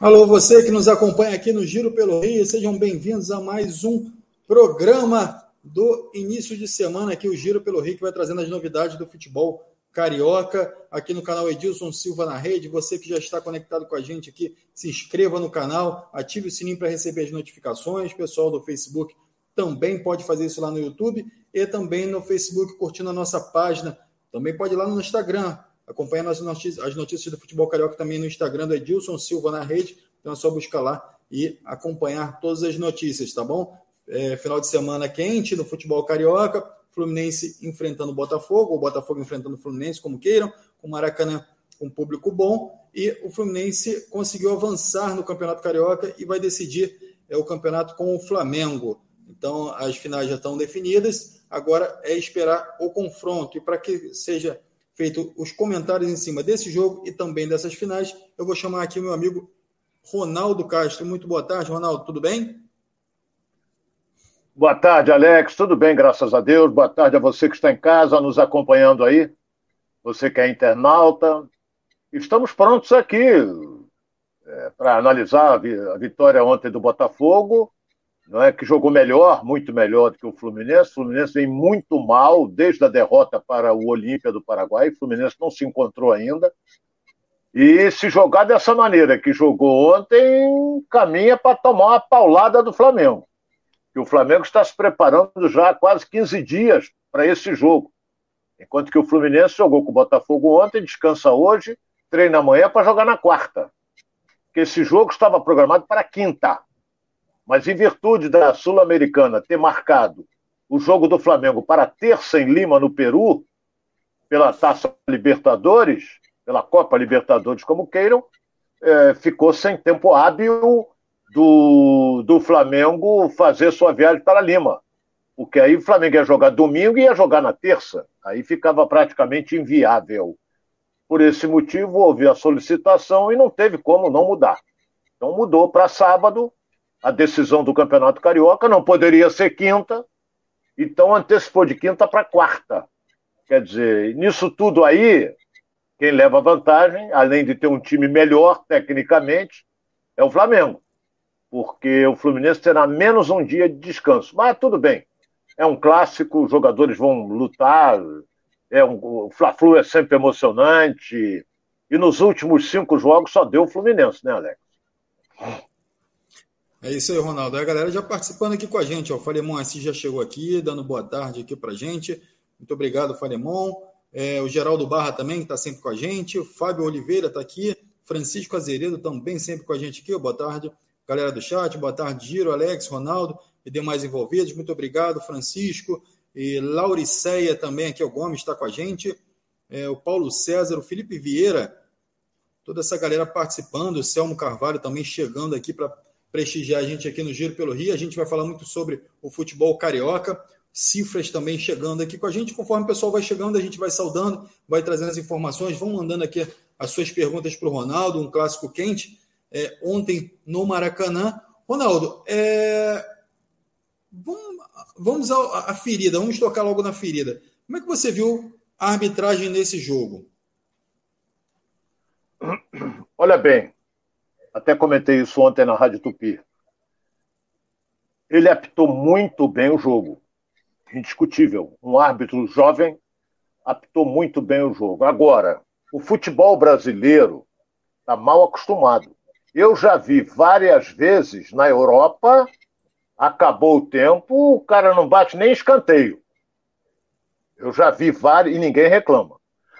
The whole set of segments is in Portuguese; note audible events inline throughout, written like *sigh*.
Alô, você que nos acompanha aqui no Giro pelo Rio, sejam bem-vindos a mais um programa do início de semana aqui, o Giro pelo Rio, que vai trazendo as novidades do futebol carioca, aqui no canal Edilson Silva na rede. Você que já está conectado com a gente aqui, se inscreva no canal, ative o sininho para receber as notificações. Pessoal do Facebook também pode fazer isso lá no YouTube e também no Facebook, curtindo a nossa página. Também pode ir lá no Instagram, acompanhando as notícias, as notícias do futebol carioca também no Instagram do Edilson Silva na rede. Então é só buscar lá e acompanhar todas as notícias, tá bom? É, final de semana quente no futebol carioca, Fluminense enfrentando o Botafogo, ou Botafogo enfrentando o Fluminense, como queiram, com Maracanã com público bom, e o Fluminense conseguiu avançar no Campeonato Carioca e vai decidir é, o campeonato com o Flamengo. Então, as finais já estão definidas, agora é esperar o confronto. E para que seja feito os comentários em cima desse jogo e também dessas finais, eu vou chamar aqui meu amigo Ronaldo Castro. Muito boa tarde, Ronaldo, tudo bem? Boa tarde, Alex. Tudo bem, graças a Deus. Boa tarde a você que está em casa nos acompanhando aí. Você que é internauta. Estamos prontos aqui é, para analisar a vitória ontem do Botafogo não é que jogou melhor, muito melhor do que o Fluminense. O Fluminense vem muito mal desde a derrota para o Olímpia do Paraguai. O Fluminense não se encontrou ainda. E se jogar dessa maneira que jogou ontem, caminha para tomar uma paulada do Flamengo. E o Flamengo está se preparando já há quase 15 dias para esse jogo. Enquanto que o Fluminense jogou com o Botafogo ontem, descansa hoje, treina amanhã para jogar na quarta. Porque esse jogo estava programado para quinta. Mas em virtude da Sul-Americana ter marcado o jogo do Flamengo para terça em Lima, no Peru, pela Taça Libertadores, pela Copa Libertadores, como queiram, é, ficou sem tempo hábil do, do Flamengo fazer sua viagem para Lima. Porque aí o Flamengo ia jogar domingo e ia jogar na terça. Aí ficava praticamente inviável. Por esse motivo, houve a solicitação e não teve como não mudar. Então mudou para sábado, a decisão do Campeonato Carioca, não poderia ser quinta, então antecipou de quinta para quarta. Quer dizer, nisso tudo aí, quem leva vantagem, além de ter um time melhor tecnicamente, é o Flamengo. Porque o Fluminense terá menos um dia de descanso. Mas tudo bem. É um clássico, os jogadores vão lutar. É um, o Fla-Flu é sempre emocionante. E nos últimos cinco jogos só deu o Fluminense, né, Alex? É isso aí, Ronaldo. É a galera já participando aqui com a gente. O Falemon Assis já chegou aqui, dando boa tarde aqui para gente. Muito obrigado, Falemon. É, o Geraldo Barra também, que está sempre com a gente. O Fábio Oliveira está aqui. Francisco Azeredo também sempre com a gente aqui. Boa tarde, galera do chat. Boa tarde, Giro, Alex, Ronaldo e demais envolvidos. Muito obrigado, Francisco. E Lauriceia também aqui, o Gomes está com a gente. É, o Paulo César, o Felipe Vieira. Toda essa galera participando. O Selmo Carvalho também chegando aqui para prestigiar a gente aqui no Giro pelo Rio. A gente vai falar muito sobre o futebol carioca. Cifras também chegando aqui com a gente. Conforme o pessoal vai chegando, a gente vai saudando, vai trazendo as informações. Vão mandando aqui as suas perguntas para o Ronaldo, um clássico quente. É, ontem no Maracanã. Ronaldo, é... vamos, vamos à, à ferida, vamos tocar logo na ferida. Como é que você viu a arbitragem nesse jogo? Olha bem, até comentei isso ontem na Rádio Tupi. Ele apitou muito bem o jogo. Indiscutível. Um árbitro jovem apitou muito bem o jogo. Agora, o futebol brasileiro está mal acostumado. Eu já vi várias vezes na Europa, acabou o tempo, o cara não bate nem escanteio. Eu já vi vários e ninguém reclama.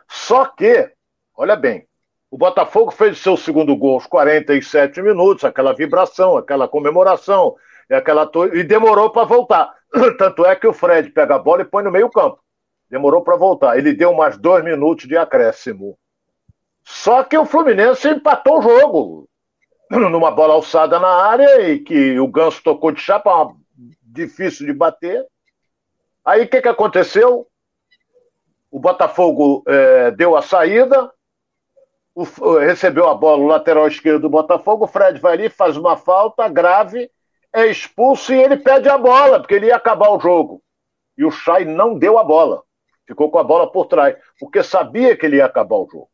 Só que, olha bem, o Botafogo fez o seu segundo gol aos 47 minutos, aquela vibração, aquela comemoração, e, aquela e demorou para voltar. *clears throat* Tanto é que o Fred pega a bola e põe no meio-campo. Demorou para voltar. Ele deu mais dois minutos de acréscimo. Só que o Fluminense empatou o jogo. *clears throat* Numa bola alçada na área e que o Ganso tocou de chapa, difícil de bater. Aí o que, que aconteceu? O Botafogo é, deu a saída, o, recebeu a bola, o lateral esquerdo do Botafogo, o Fred vai ali, faz uma falta grave, é expulso e ele pede a bola, porque ele ia acabar o jogo. E o Chay não deu a bola. Ficou com a bola por trás, porque sabia que ele ia acabar o jogo.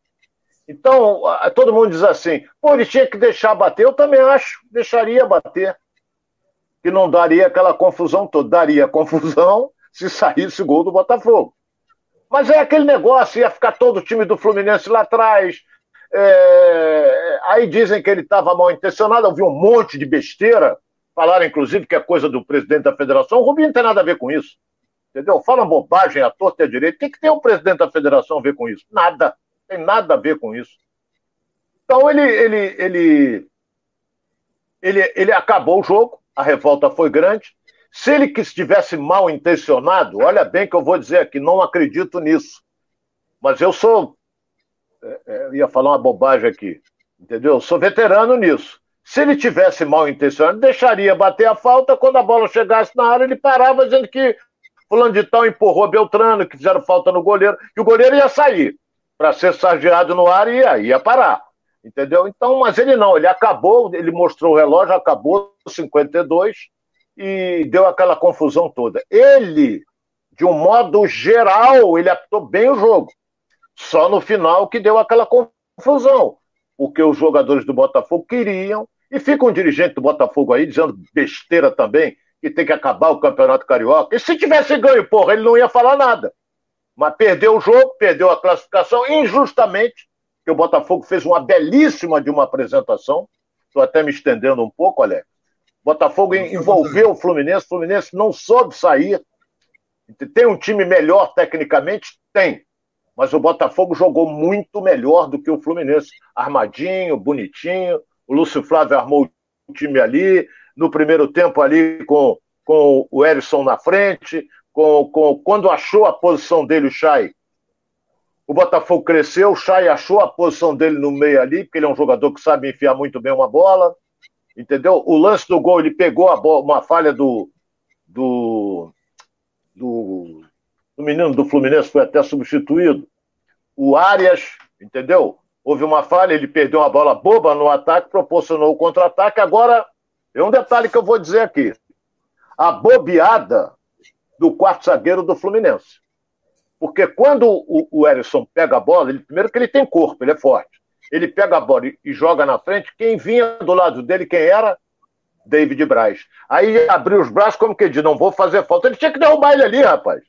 Então, todo mundo diz assim, pô, ele tinha que deixar bater. Eu também acho, deixaria bater. Que não daria aquela confusão toda. Daria confusão *laughs* se saísse o gol do Botafogo. Mas é aquele negócio, ia ficar todo o time do Fluminense lá atrás. É... Aí dizem que ele estava mal intencionado, eu vi um monte de besteira. Falaram, inclusive, que é coisa do presidente da federação. O Rubinho não tem nada a ver com isso. Entendeu? Fala bobagem à torta e à direita. O que, que tem o presidente da federação a ver com isso? Nada. Tem nada a ver com isso. Então ele, ele, ele, ele, ele acabou o jogo, a revolta foi grande. Se ele que estivesse mal intencionado, olha bem que eu vou dizer aqui, não acredito nisso. Mas eu sou. É, é, ia falar uma bobagem aqui, entendeu? Eu sou veterano nisso. Se ele tivesse mal intencionado, deixaria bater a falta. Quando a bola chegasse na área, ele parava dizendo que fulano de tal empurrou Beltrano, que fizeram falta no goleiro, que o goleiro ia sair para ser sargeado no ar e ia, ia parar. Entendeu? Então, mas ele não, ele acabou, ele mostrou o relógio, acabou 52 e deu aquela confusão toda. Ele, de um modo geral, ele apitou bem o jogo. Só no final que deu aquela confusão, porque os jogadores do Botafogo queriam, e fica um dirigente do Botafogo aí dizendo besteira também, que tem que acabar o Campeonato Carioca. E se tivesse ganho, porra, ele não ia falar nada. Mas perdeu o jogo, perdeu a classificação injustamente, que o Botafogo fez uma belíssima de uma apresentação. Estou até me estendendo um pouco, Alex. Botafogo envolveu o Fluminense, o Fluminense não soube sair. Tem um time melhor tecnicamente? Tem. Mas o Botafogo jogou muito melhor do que o Fluminense. Armadinho, bonitinho. O Lúcio Flávio armou o time ali. No primeiro tempo, ali com, com o Erisson na frente com, com, quando achou a posição dele, o Chay, o Botafogo cresceu, o Chay achou a posição dele no meio ali, porque ele é um jogador que sabe enfiar muito bem uma bola, entendeu? O lance do gol, ele pegou bola, uma falha do, do, do, do menino do Fluminense, foi até substituído. O Arias, entendeu? Houve uma falha, ele perdeu uma bola boba no ataque, proporcionou o contra-ataque. Agora, é um detalhe que eu vou dizer aqui. A bobeada do quarto zagueiro do Fluminense. Porque quando o, o Erisson pega a bola, ele, primeiro que ele tem corpo, ele é forte. Ele pega a bola e, e joga na frente, quem vinha do lado dele, quem era? David Braz. Aí abriu os braços como que diz, não vou fazer falta. Ele tinha que derrubar ele ali, rapaz.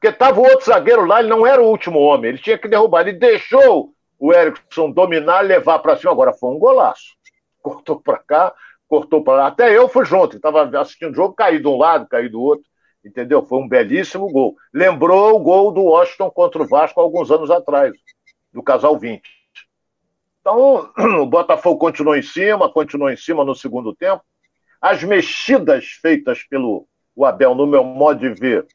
Porque tava o outro zagueiro lá, ele não era o último homem, ele tinha que derrubar. Ele deixou o Erickson dominar, levar para cima. Agora foi um golaço. Cortou para cá, cortou para lá. Até eu fui junto, estava assistindo o jogo, caí de um lado, caí do outro entendeu? Foi um belíssimo gol. Lembrou o gol do Washington contra o Vasco alguns anos atrás, do casal 20. Então, *clears throat* o Botafogo continuou em cima, continuou em cima no segundo tempo. As mexidas feitas pelo Abel, no meu modo de ver,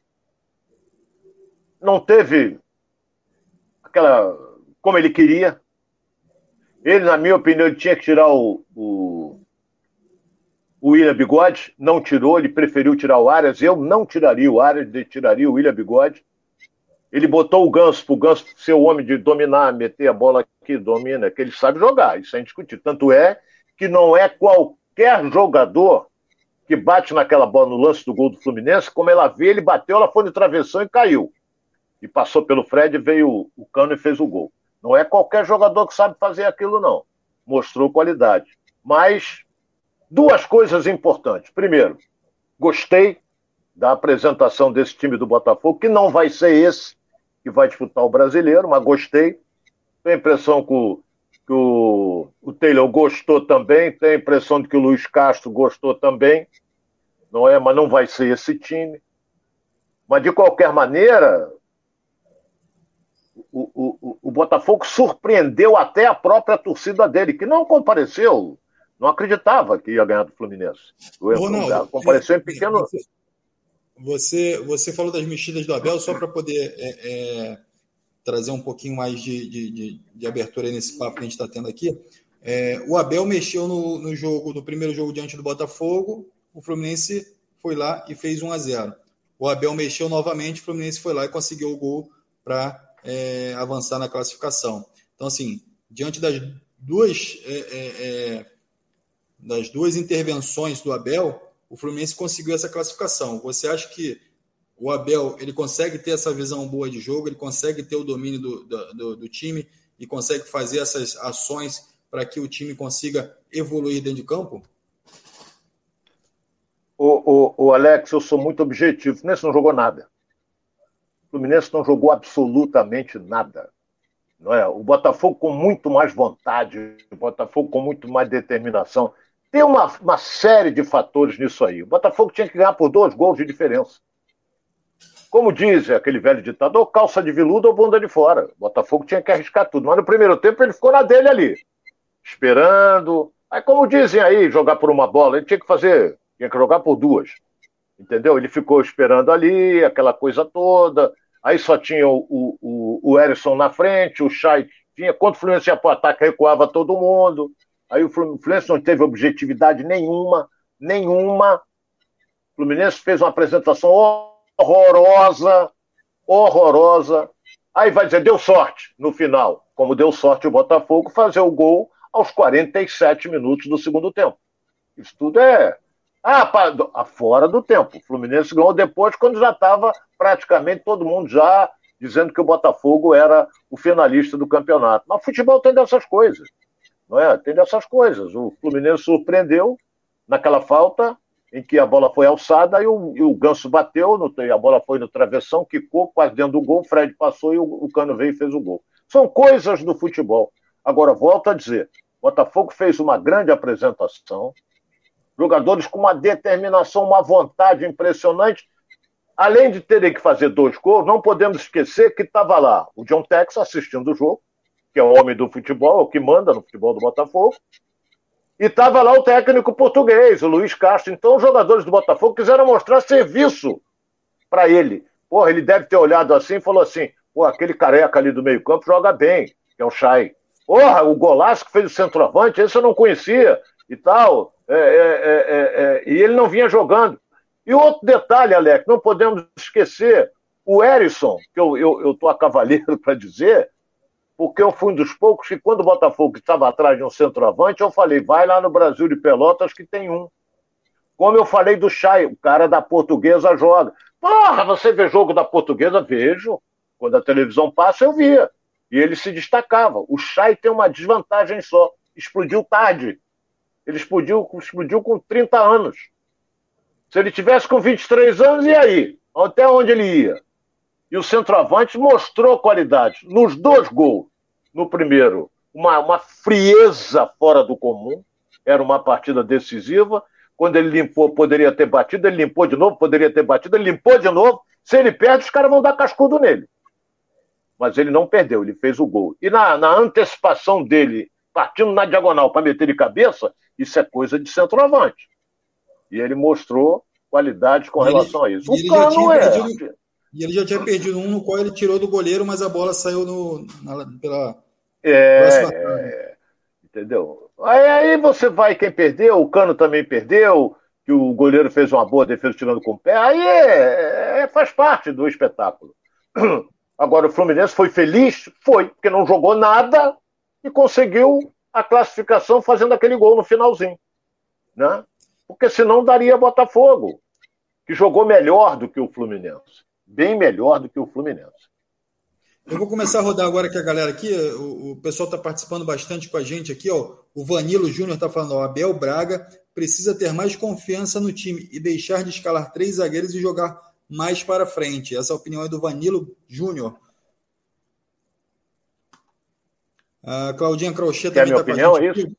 não teve aquela. como ele queria. Ele, na minha opinião, tinha que tirar o, o o William Bigode, não tirou, ele preferiu tirar o Arias. Eu não tiraria o Arias, tiraria o William Bigode. Ele botou o Ganso para o Ganso ser o homem de dominar, meter a bola que domina, que ele sabe jogar, isso é indiscutível. Tanto é que não é qualquer jogador que bate naquela bola no lance do gol do Fluminense, como ela vê, ele bateu, ela foi de travessão e caiu. E passou pelo Fred, veio o Cano e fez o gol. Não é qualquer jogador que sabe fazer aquilo, não. Mostrou qualidade. Mas Duas coisas importantes. Primeiro, gostei da apresentação desse time do Botafogo, que não vai ser esse que vai disputar o brasileiro, mas gostei. Tenho a impressão que o, que o, o Taylor gostou também, tenho a impressão de que o Luiz Castro gostou também, não é? Mas não vai ser esse time. Mas de qualquer maneira, o, o, o Botafogo surpreendeu até a própria torcida dele, que não compareceu não acreditava que ia ganhar do Fluminense. O Ronaldo, compareceu em pequeno. Você, você falou das mexidas do Abel, só para poder é, é, trazer um pouquinho mais de, de, de, de abertura nesse papo que a gente está tendo aqui. É, o Abel mexeu no, no jogo, no primeiro jogo diante do Botafogo, o Fluminense foi lá e fez 1 a 0 O Abel mexeu novamente, o Fluminense foi lá e conseguiu o gol para é, avançar na classificação. Então, assim, diante das duas é, é, é das duas intervenções do Abel, o Fluminense conseguiu essa classificação. Você acha que o Abel ele consegue ter essa visão boa de jogo, ele consegue ter o domínio do, do, do time e consegue fazer essas ações para que o time consiga evoluir dentro de campo? O, o, o Alex, eu sou muito objetivo. O Fluminense não jogou nada. Fluminense não jogou absolutamente nada. Não é? O Botafogo com muito mais vontade, o Botafogo com muito mais determinação. Tem uma, uma série de fatores nisso aí. O Botafogo tinha que ganhar por dois gols de diferença. Como diz aquele velho ditador, calça de veludo ou bunda de fora. O Botafogo tinha que arriscar tudo. Mas no primeiro tempo ele ficou na dele ali, esperando. Aí, como dizem aí, jogar por uma bola, ele tinha que fazer, tinha que jogar por duas. Entendeu? Ele ficou esperando ali, aquela coisa toda. Aí só tinha o, o, o Erisson na frente, o Chay tinha. Quando o Fluminense ia para o ataque, recuava todo mundo. Aí o Fluminense não teve objetividade nenhuma, nenhuma. O Fluminense fez uma apresentação horrorosa, horrorosa. Aí vai dizer, deu sorte no final, como deu sorte o Botafogo fazer o gol aos 47 minutos do segundo tempo. Isso tudo é ah, ah, fora do tempo. O Fluminense ganhou depois, quando já estava praticamente todo mundo já dizendo que o Botafogo era o finalista do campeonato. Mas futebol tem dessas coisas, não é? Tem dessas coisas. O Fluminense surpreendeu naquela falta, em que a bola foi alçada e o, e o Ganso bateu, no, a bola foi no travessão, quicou quase dentro do gol, o Fred passou e o, o Cano veio e fez o gol. São coisas do futebol. Agora, volto a dizer, Botafogo fez uma grande apresentação, jogadores com uma determinação, uma vontade impressionante. Além de terem que fazer dois gols, não podemos esquecer que estava lá o John Tex assistindo o jogo, que é o homem do futebol, o que manda no futebol do Botafogo, e estava lá o técnico português, o Luiz Castro. Então, os jogadores do Botafogo quiseram mostrar serviço para ele. Porra, ele deve ter olhado assim e falou assim: pô, aquele careca ali do meio-campo joga bem, que é o Chay. Porra, o golaço que fez o centroavante, esse eu não conhecia e tal. É, é, é, é, e ele não vinha jogando. E outro detalhe, Alex, não podemos esquecer: o Erisson, que eu estou eu, eu a cavaleiro *laughs* para dizer, porque eu fui um dos poucos que, quando o Botafogo estava atrás de um centroavante, eu falei, vai lá no Brasil de Pelotas que tem um. Como eu falei do Chay, o cara da portuguesa joga. Porra, você vê jogo da portuguesa? Vejo. Quando a televisão passa, eu via. E ele se destacava. O Chay tem uma desvantagem só. Explodiu tarde. Ele explodiu, explodiu com 30 anos. Se ele tivesse com 23 anos, e aí? Até onde ele ia? E o centroavante mostrou qualidade nos dois gols. No primeiro, uma, uma frieza fora do comum, era uma partida decisiva. Quando ele limpou, poderia ter batido, ele limpou de novo, poderia ter batido, ele limpou de novo. Se ele perde, os caras vão dar cascudo nele. Mas ele não perdeu, ele fez o gol. E na, na antecipação dele, partindo na diagonal para meter de cabeça, isso é coisa de centroavante. E ele mostrou qualidade com relação a isso. O Cano é. Perdido e ele já tinha perdido um no qual ele tirou do goleiro, mas a bola saiu no, na, pela. É, é, entendeu? Aí, aí você vai, quem perdeu, o Cano também perdeu, que o goleiro fez uma boa defesa tirando com o pé, aí é, é, faz parte do espetáculo. *clears throat* Agora, o Fluminense foi feliz? Foi, porque não jogou nada e conseguiu a classificação fazendo aquele gol no finalzinho. Né? Porque senão daria Botafogo, que jogou melhor do que o Fluminense bem melhor do que o Fluminense. Eu vou começar a rodar agora que a galera aqui, o, o pessoal está participando bastante com a gente aqui, ó. O Vanilo Júnior está falando, ó, Abel Braga precisa ter mais confiança no time e deixar de escalar três zagueiros e jogar mais para frente. Essa é opinião é do Vanilo Júnior. A Claudinha Crochê também está com a gente. É isso?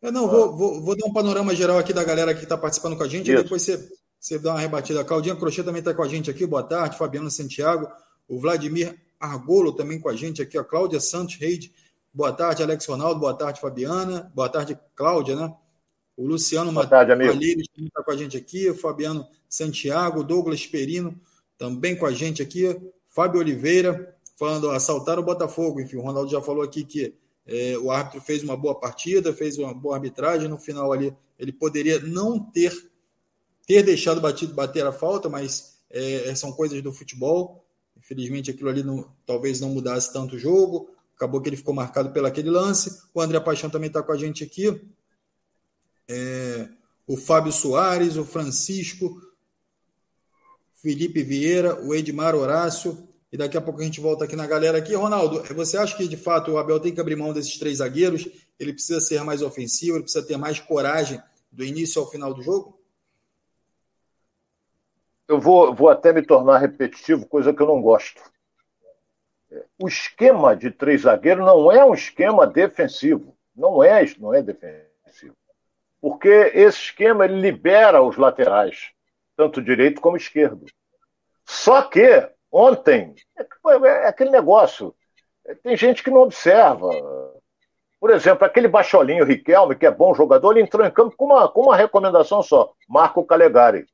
Eu não, ah. vou, vou, vou, dar um panorama geral aqui da galera que está participando com a gente, isso. e depois você você dá uma rebatida. A Claudinha Crochê também está com a gente aqui. Boa tarde. Fabiano Santiago. O Vladimir Argolo também com a gente aqui. A Cláudia Santos Reide. Boa tarde, Alex Ronaldo. Boa tarde, Fabiana. Boa tarde, Cláudia, né? O Luciano também está com a gente aqui. O Fabiano Santiago. Douglas Perino também com a gente aqui. Fábio Oliveira falando assaltar o Botafogo. Enfim, o Ronaldo já falou aqui que é, o árbitro fez uma boa partida, fez uma boa arbitragem. No final ali, ele poderia não ter ter deixado batido bater a falta, mas é, são coisas do futebol. Infelizmente, aquilo ali não, talvez não mudasse tanto o jogo. Acabou que ele ficou marcado pelo aquele lance. O André Paixão também está com a gente aqui. É, o Fábio Soares, o Francisco, Felipe Vieira, o Edmar Horácio, e daqui a pouco a gente volta aqui na galera aqui. Ronaldo, você acha que de fato o Abel tem que abrir mão desses três zagueiros? Ele precisa ser mais ofensivo, ele precisa ter mais coragem do início ao final do jogo? Eu vou, vou até me tornar repetitivo, coisa que eu não gosto. O esquema de três zagueiros não é um esquema defensivo. Não é, não é defensivo. Porque esse esquema ele libera os laterais, tanto direito como esquerdo. Só que ontem é, é aquele negócio. Tem gente que não observa. Por exemplo, aquele baixolinho Riquelme, que é bom jogador, ele entrou em campo com uma, com uma recomendação só: Marco Calegari.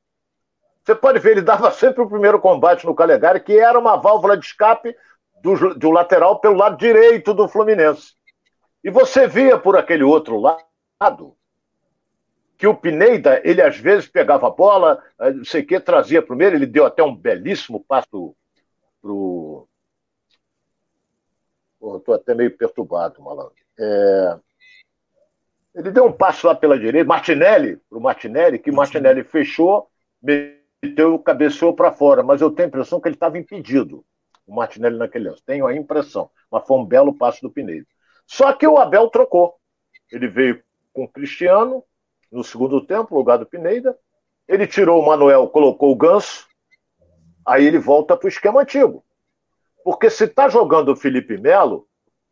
Você pode ver, ele dava *laughs* sempre o primeiro combate no Calegari, que era uma válvula de escape do, do lateral pelo lado direito do Fluminense. E você via por aquele outro lado que o Pineda, ele às vezes pegava a bola, eh, não sei o que, trazia primeiro, ele deu até um belíssimo passo pro. Estou até meio perturbado, malandro. É... Ele deu um passo lá pela direita, Martinelli, para o Martinelli, que Martinelli fechou, meteu o cabeceou para fora, mas eu tenho a impressão que ele estava impedido, o Martinelli naquele lance. Tenho a impressão, mas foi um belo passo do Pineda. Só que o Abel trocou. Ele veio com o Cristiano no segundo tempo, lugar do Pineda. Ele tirou o Manuel, colocou o Ganso. Aí ele volta para o esquema antigo. Porque se está jogando o Felipe Melo,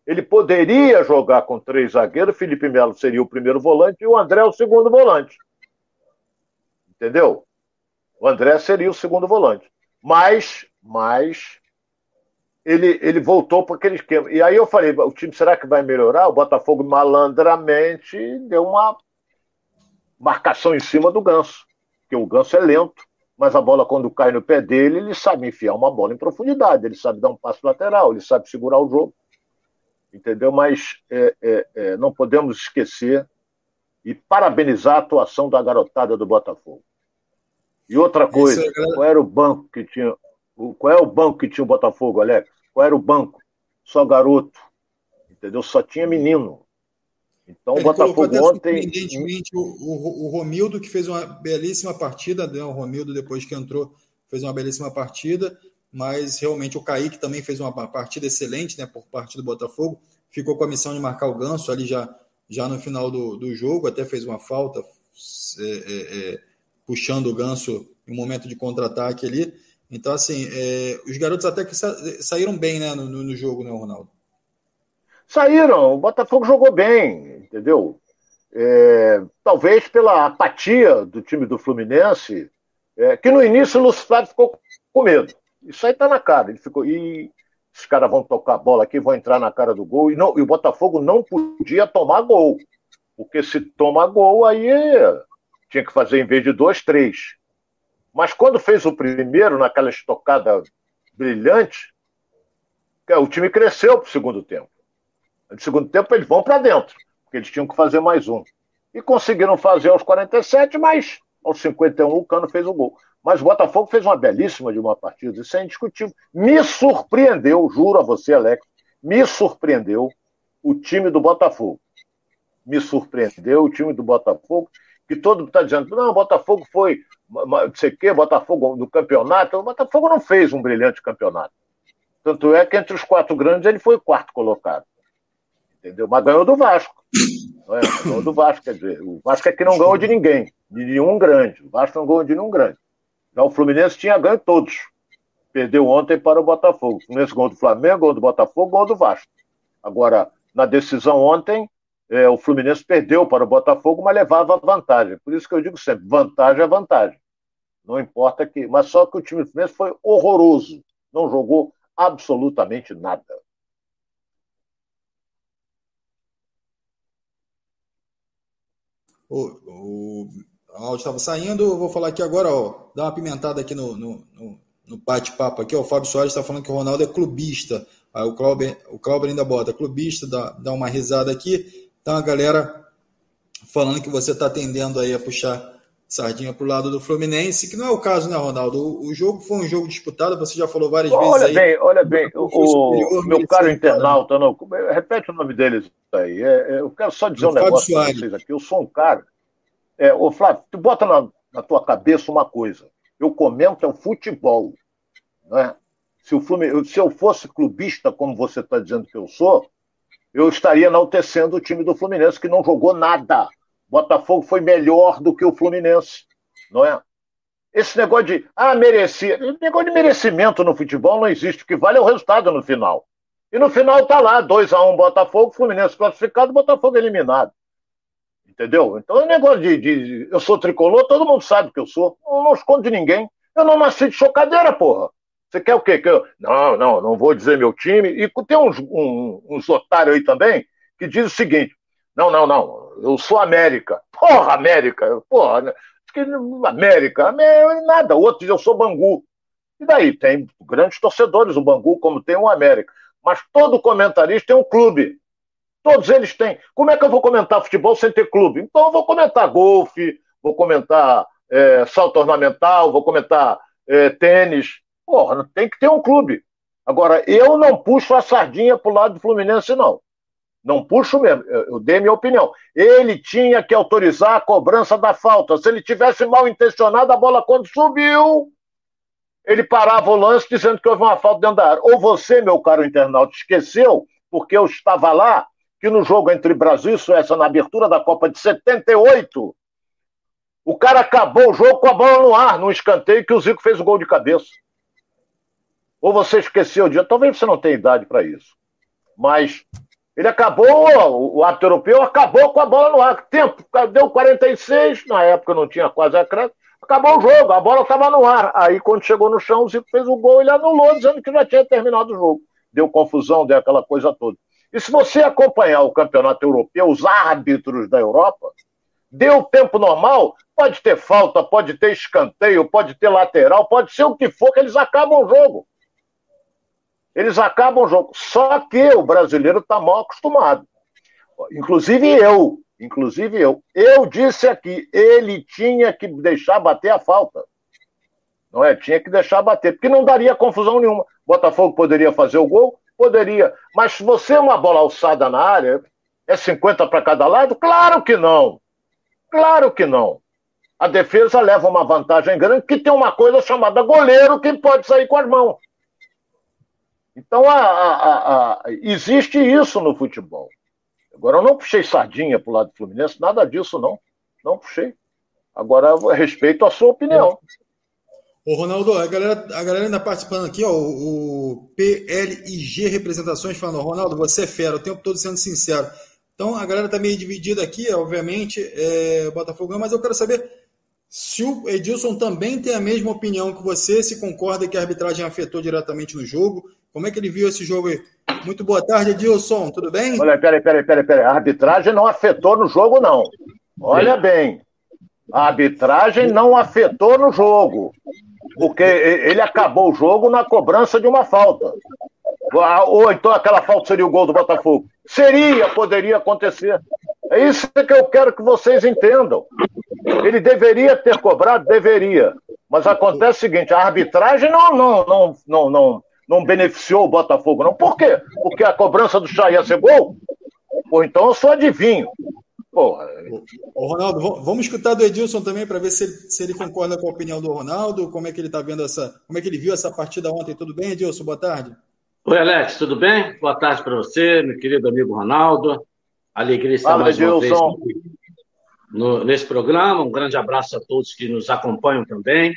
ele poderia jogar com três zagueiros. Felipe Melo seria o primeiro volante e o André o segundo volante. Entendeu? O André seria o segundo volante. Mas, mas ele, ele voltou para aquele esquema. E aí eu falei, o time será que vai melhorar? O Botafogo malandramente deu uma marcação em cima do Ganso, porque o Ganso é lento, mas a bola quando cai no pé dele, ele sabe enfiar uma bola em profundidade, ele sabe dar um passo lateral, ele sabe segurar o jogo, entendeu? Mas é, é, é, não podemos esquecer e parabenizar a atuação da garotada do Botafogo. E outra coisa, qual era o banco que tinha? Qual é o banco que tinha o Botafogo, Alex? Qual era o banco? Só garoto. Entendeu? Só tinha menino. Então o Botafogo ontem. Evidentemente, o, o, o, Romildo, que fez uma belíssima partida, né? o Romildo, depois que entrou, fez uma belíssima partida, mas realmente o Kaique também fez uma partida excelente né, por parte do Botafogo. Ficou com a missão de marcar o ganso ali já, já no final do, do jogo, até fez uma falta, é, é, é, puxando o ganso em um momento de contra-ataque ali. Então, assim, é, os garotos até que sa saíram bem né, no, no, jogo, né, Ronaldo? Saíram, o Botafogo jogou bem, entendeu? É, talvez pela apatia do time do Fluminense, é, que no início o Lúcio Flávio ficou com medo. Isso aí tá na cara. Ele ficou. E os caras vão tocar a bola aqui, vão entrar na cara do gol. E, não, e o Botafogo não podia tomar gol. Porque se toma gol, aí tinha que fazer em vez de dois, três. Mas quando fez o primeiro, naquela estocada brilhante, o time cresceu para o segundo tempo. No segundo tempo, eles vão para dentro, porque eles tinham que fazer mais um. E conseguiram fazer aos 47, mas aos 51 o Cano fez o gol. Mas o Botafogo fez uma belíssima de uma partida, isso é indiscutível. Me surpreendeu, juro a você, Alex, me surpreendeu o time do Botafogo. Me surpreendeu o time do Botafogo, que todo mundo está dizendo, não, o Botafogo foi não sei o quê, Botafogo no campeonato. O Botafogo não fez um brilhante campeonato. Tanto é que entre os quatro grandes ele foi o quarto colocado. Entendeu? Mas ganhou do Vasco. É? Ganhou do Vasco, quer dizer, o Vasco é que não ganhou de ninguém, de nenhum grande. O Vasco não ganhou de nenhum grande. Já o Fluminense tinha ganho todos. Perdeu ontem para o Botafogo. O Fluminense ganhou do Flamengo, ganhou do Botafogo, ganhou do Vasco. Agora, na decisão ontem, é, o Fluminense perdeu para o Botafogo, mas levava vantagem. Por isso que eu digo sempre: vantagem é vantagem. Não importa que. Mas só que o time do Fluminense foi horroroso. Não jogou absolutamente nada. O, o, áudio estava saindo, eu vou falar aqui agora, ó, dá uma pimentada aqui no, no, no, no bate-papo aqui, ó, o Fábio Soares está falando que o Ronaldo é clubista. Aí o Clauber, o Clauber ainda bota clubista, dá, dá uma risada aqui. Então a galera falando que você está atendendo aí a puxar sardinha para o lado do Fluminense, que não é o caso, né, Ronaldo? O, o, jogo foi um jogo disputado, você já falou várias olha vezes. Olha bem, olha bem, o, o meu caro internauta, não, repete o nome deles aí. É, é, eu quero só dizer um negócio para vocês aqui. Eu sou um cara. É, ô, Flávio, tu bota na, na tua cabeça uma coisa. Eu comento é o futebol. Né? se, o Fluminense, se eu fosse clubista, como você está dizendo que eu sou, eu estaria enaltecendo o time do Fluminense, que não jogou nada. Botafogo foi melhor do que o Fluminense, não é? Esse negócio de, ah, merecia. negócio de merecimento no futebol não existe. O que vale é o resultado no final. E no final tá lá, 2x1 um, Botafogo, Fluminense classificado, Botafogo eliminado. Entendeu? Então é um negócio de, de, Eu sou tricolor, todo mundo sabe que eu sou. Eu não escondo de ninguém. Eu não nasci de chocadeira, porra. Você quer o quê? Que eu... Não, não, não vou dizer meu time. E tem uns, um, uns otários aí também que diz o seguinte: não, não, não, eu sou América. Porra, América, porra, né? América, nada. Outro diz eu sou Bangu. E daí? Tem grandes torcedores, o Bangu, como tem o América. Mas todo comentarista tem um clube. Todos eles têm. Como é que eu vou comentar futebol sem ter clube? Então eu vou comentar golfe, vou comentar é, salto ornamental, vou comentar é, tênis. Porra, tem que ter um clube. Agora, eu não puxo a sardinha pro lado do Fluminense, não. Não puxo mesmo, eu dei minha opinião. Ele tinha que autorizar a cobrança da falta. Se ele tivesse mal intencionado, a bola quando subiu, ele parava o lance dizendo que houve uma falta dentro da área. Ou você, meu caro internauta, esqueceu, porque eu estava lá, que no jogo entre Brasil e Suécia, na abertura da Copa de 78, o cara acabou o jogo com a bola no ar, num escanteio, que o Zico fez o gol de cabeça. Ou você esqueceu dia? Talvez você não tenha idade para isso. Mas ele acabou, o árbitro europeu acabou com a bola no ar. Tempo, deu 46, na época não tinha quase acréscimo. Acabou o jogo, a bola estava no ar. Aí, quando chegou no chão, o Zico fez o gol, ele anulou, dizendo que já tinha terminado o jogo. Deu confusão, deu aquela coisa toda. E se você acompanhar o campeonato europeu, os árbitros da Europa, deu tempo normal, pode ter falta, pode ter escanteio, pode ter lateral, pode ser o que for, que eles acabam o jogo. Eles acabam o jogo. Só que o brasileiro está mal acostumado. Inclusive eu, inclusive eu. Eu disse aqui, ele tinha que deixar bater a falta. Não é? Tinha que deixar bater, porque não daria confusão nenhuma. Botafogo poderia fazer o gol? Poderia. Mas se você é uma bola alçada na área, é 50 para cada lado? Claro que não. Claro que não. A defesa leva uma vantagem grande, que tem uma coisa chamada goleiro que pode sair com as mãos. Então, a, a, a, existe isso no futebol. Agora, eu não puxei sardinha para o lado do Fluminense, nada disso, não. Não puxei. Agora, respeito a sua opinião. Ô, Ronaldo, a galera, a galera ainda participando aqui, ó, o, PLIG Representações falando, Ronaldo, você é fera, o tempo todo sendo sincero. Então, a galera está meio dividida aqui, obviamente, é, Botafogo, mas eu quero saber se o Edilson também tem a mesma opinião que você, se concorda que a arbitragem afetou diretamente no jogo, como é que ele viu esse jogo aí? Muito boa tarde, Edilson, tudo bem? Olha, peraí, peraí, peraí, peraí. A arbitragem não afetou no jogo, não. Olha bem. A arbitragem não afetou no jogo. Porque ele acabou o jogo na cobrança de uma falta. Ou então aquela falta seria o gol do Botafogo. Seria, poderia acontecer. É isso que eu quero que vocês entendam. Ele deveria ter cobrado, deveria. Mas acontece o seguinte: a arbitragem não, não, não, não, não, não beneficiou o Botafogo, não. Por quê? Porque a cobrança do Chá ia ser gol? Pô, então eu sou adivinho. Porra. Ô, Ronaldo, vamos escutar do Edilson também para ver se ele, se ele concorda com a opinião do Ronaldo, como é que ele está vendo essa. Como é que ele viu essa partida ontem? Tudo bem, Edilson? Boa tarde. Oi, Alex, tudo bem? Boa tarde para você, meu querido amigo Ronaldo. Alegria estar Fala, mais Edilson. uma vez no, nesse programa. Um grande abraço a todos que nos acompanham também.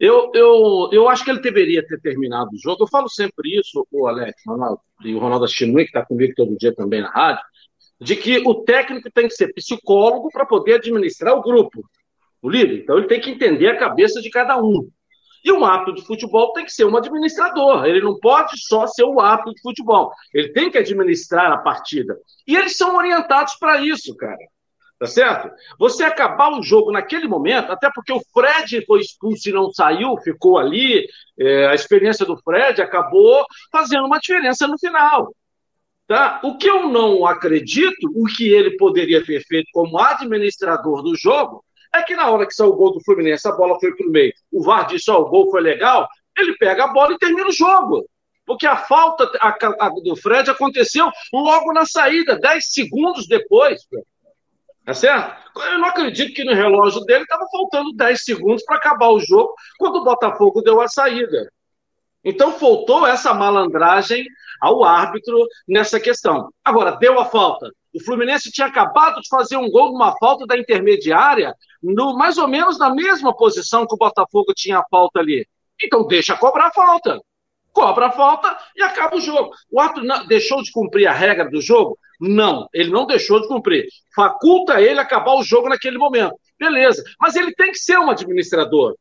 Eu, eu, eu acho que ele deveria ter terminado o jogo. Eu falo sempre isso, o Alex, Ronaldo, e o Ronaldo Chinui, que está comigo todo dia também na rádio, de que o técnico tem que ser psicólogo para poder administrar o grupo, o líder. Então ele tem que entender a cabeça de cada um. E um árbitro de futebol tem que ser um administrador. Ele não pode só ser o árbitro de futebol. Ele tem que administrar a partida. E eles são orientados para isso, cara. Tá certo? Você acabar o jogo naquele momento, até porque o Fred foi expulso e não saiu, ficou ali, é, a experiência do Fred acabou fazendo uma diferença no final. Tá? O que eu não acredito, o que ele poderia ter feito como administrador do jogo, é que na hora que saiu o gol do Fluminense, a bola foi para o meio, o VAR disse, ó, o gol foi legal, ele pega a bola e termina o jogo. Porque a falta do Fred aconteceu logo na saída, 10 segundos depois. Tá certo? Eu não acredito que no relógio dele estava faltando 10 segundos para acabar o jogo quando o Botafogo deu a saída. Então faltou essa malandragem ao árbitro nessa questão. Agora, deu a falta. O Fluminense tinha acabado de fazer um gol numa falta da intermediária, no, mais ou menos na mesma posição que o Botafogo tinha a falta ali. Então deixa cobrar a falta. Cobra a falta e acaba o jogo. O árbitro não, deixou de cumprir a regra do jogo? Não, ele não deixou de cumprir. Faculta ele acabar o jogo naquele momento. Beleza. Mas ele tem que ser um administrador.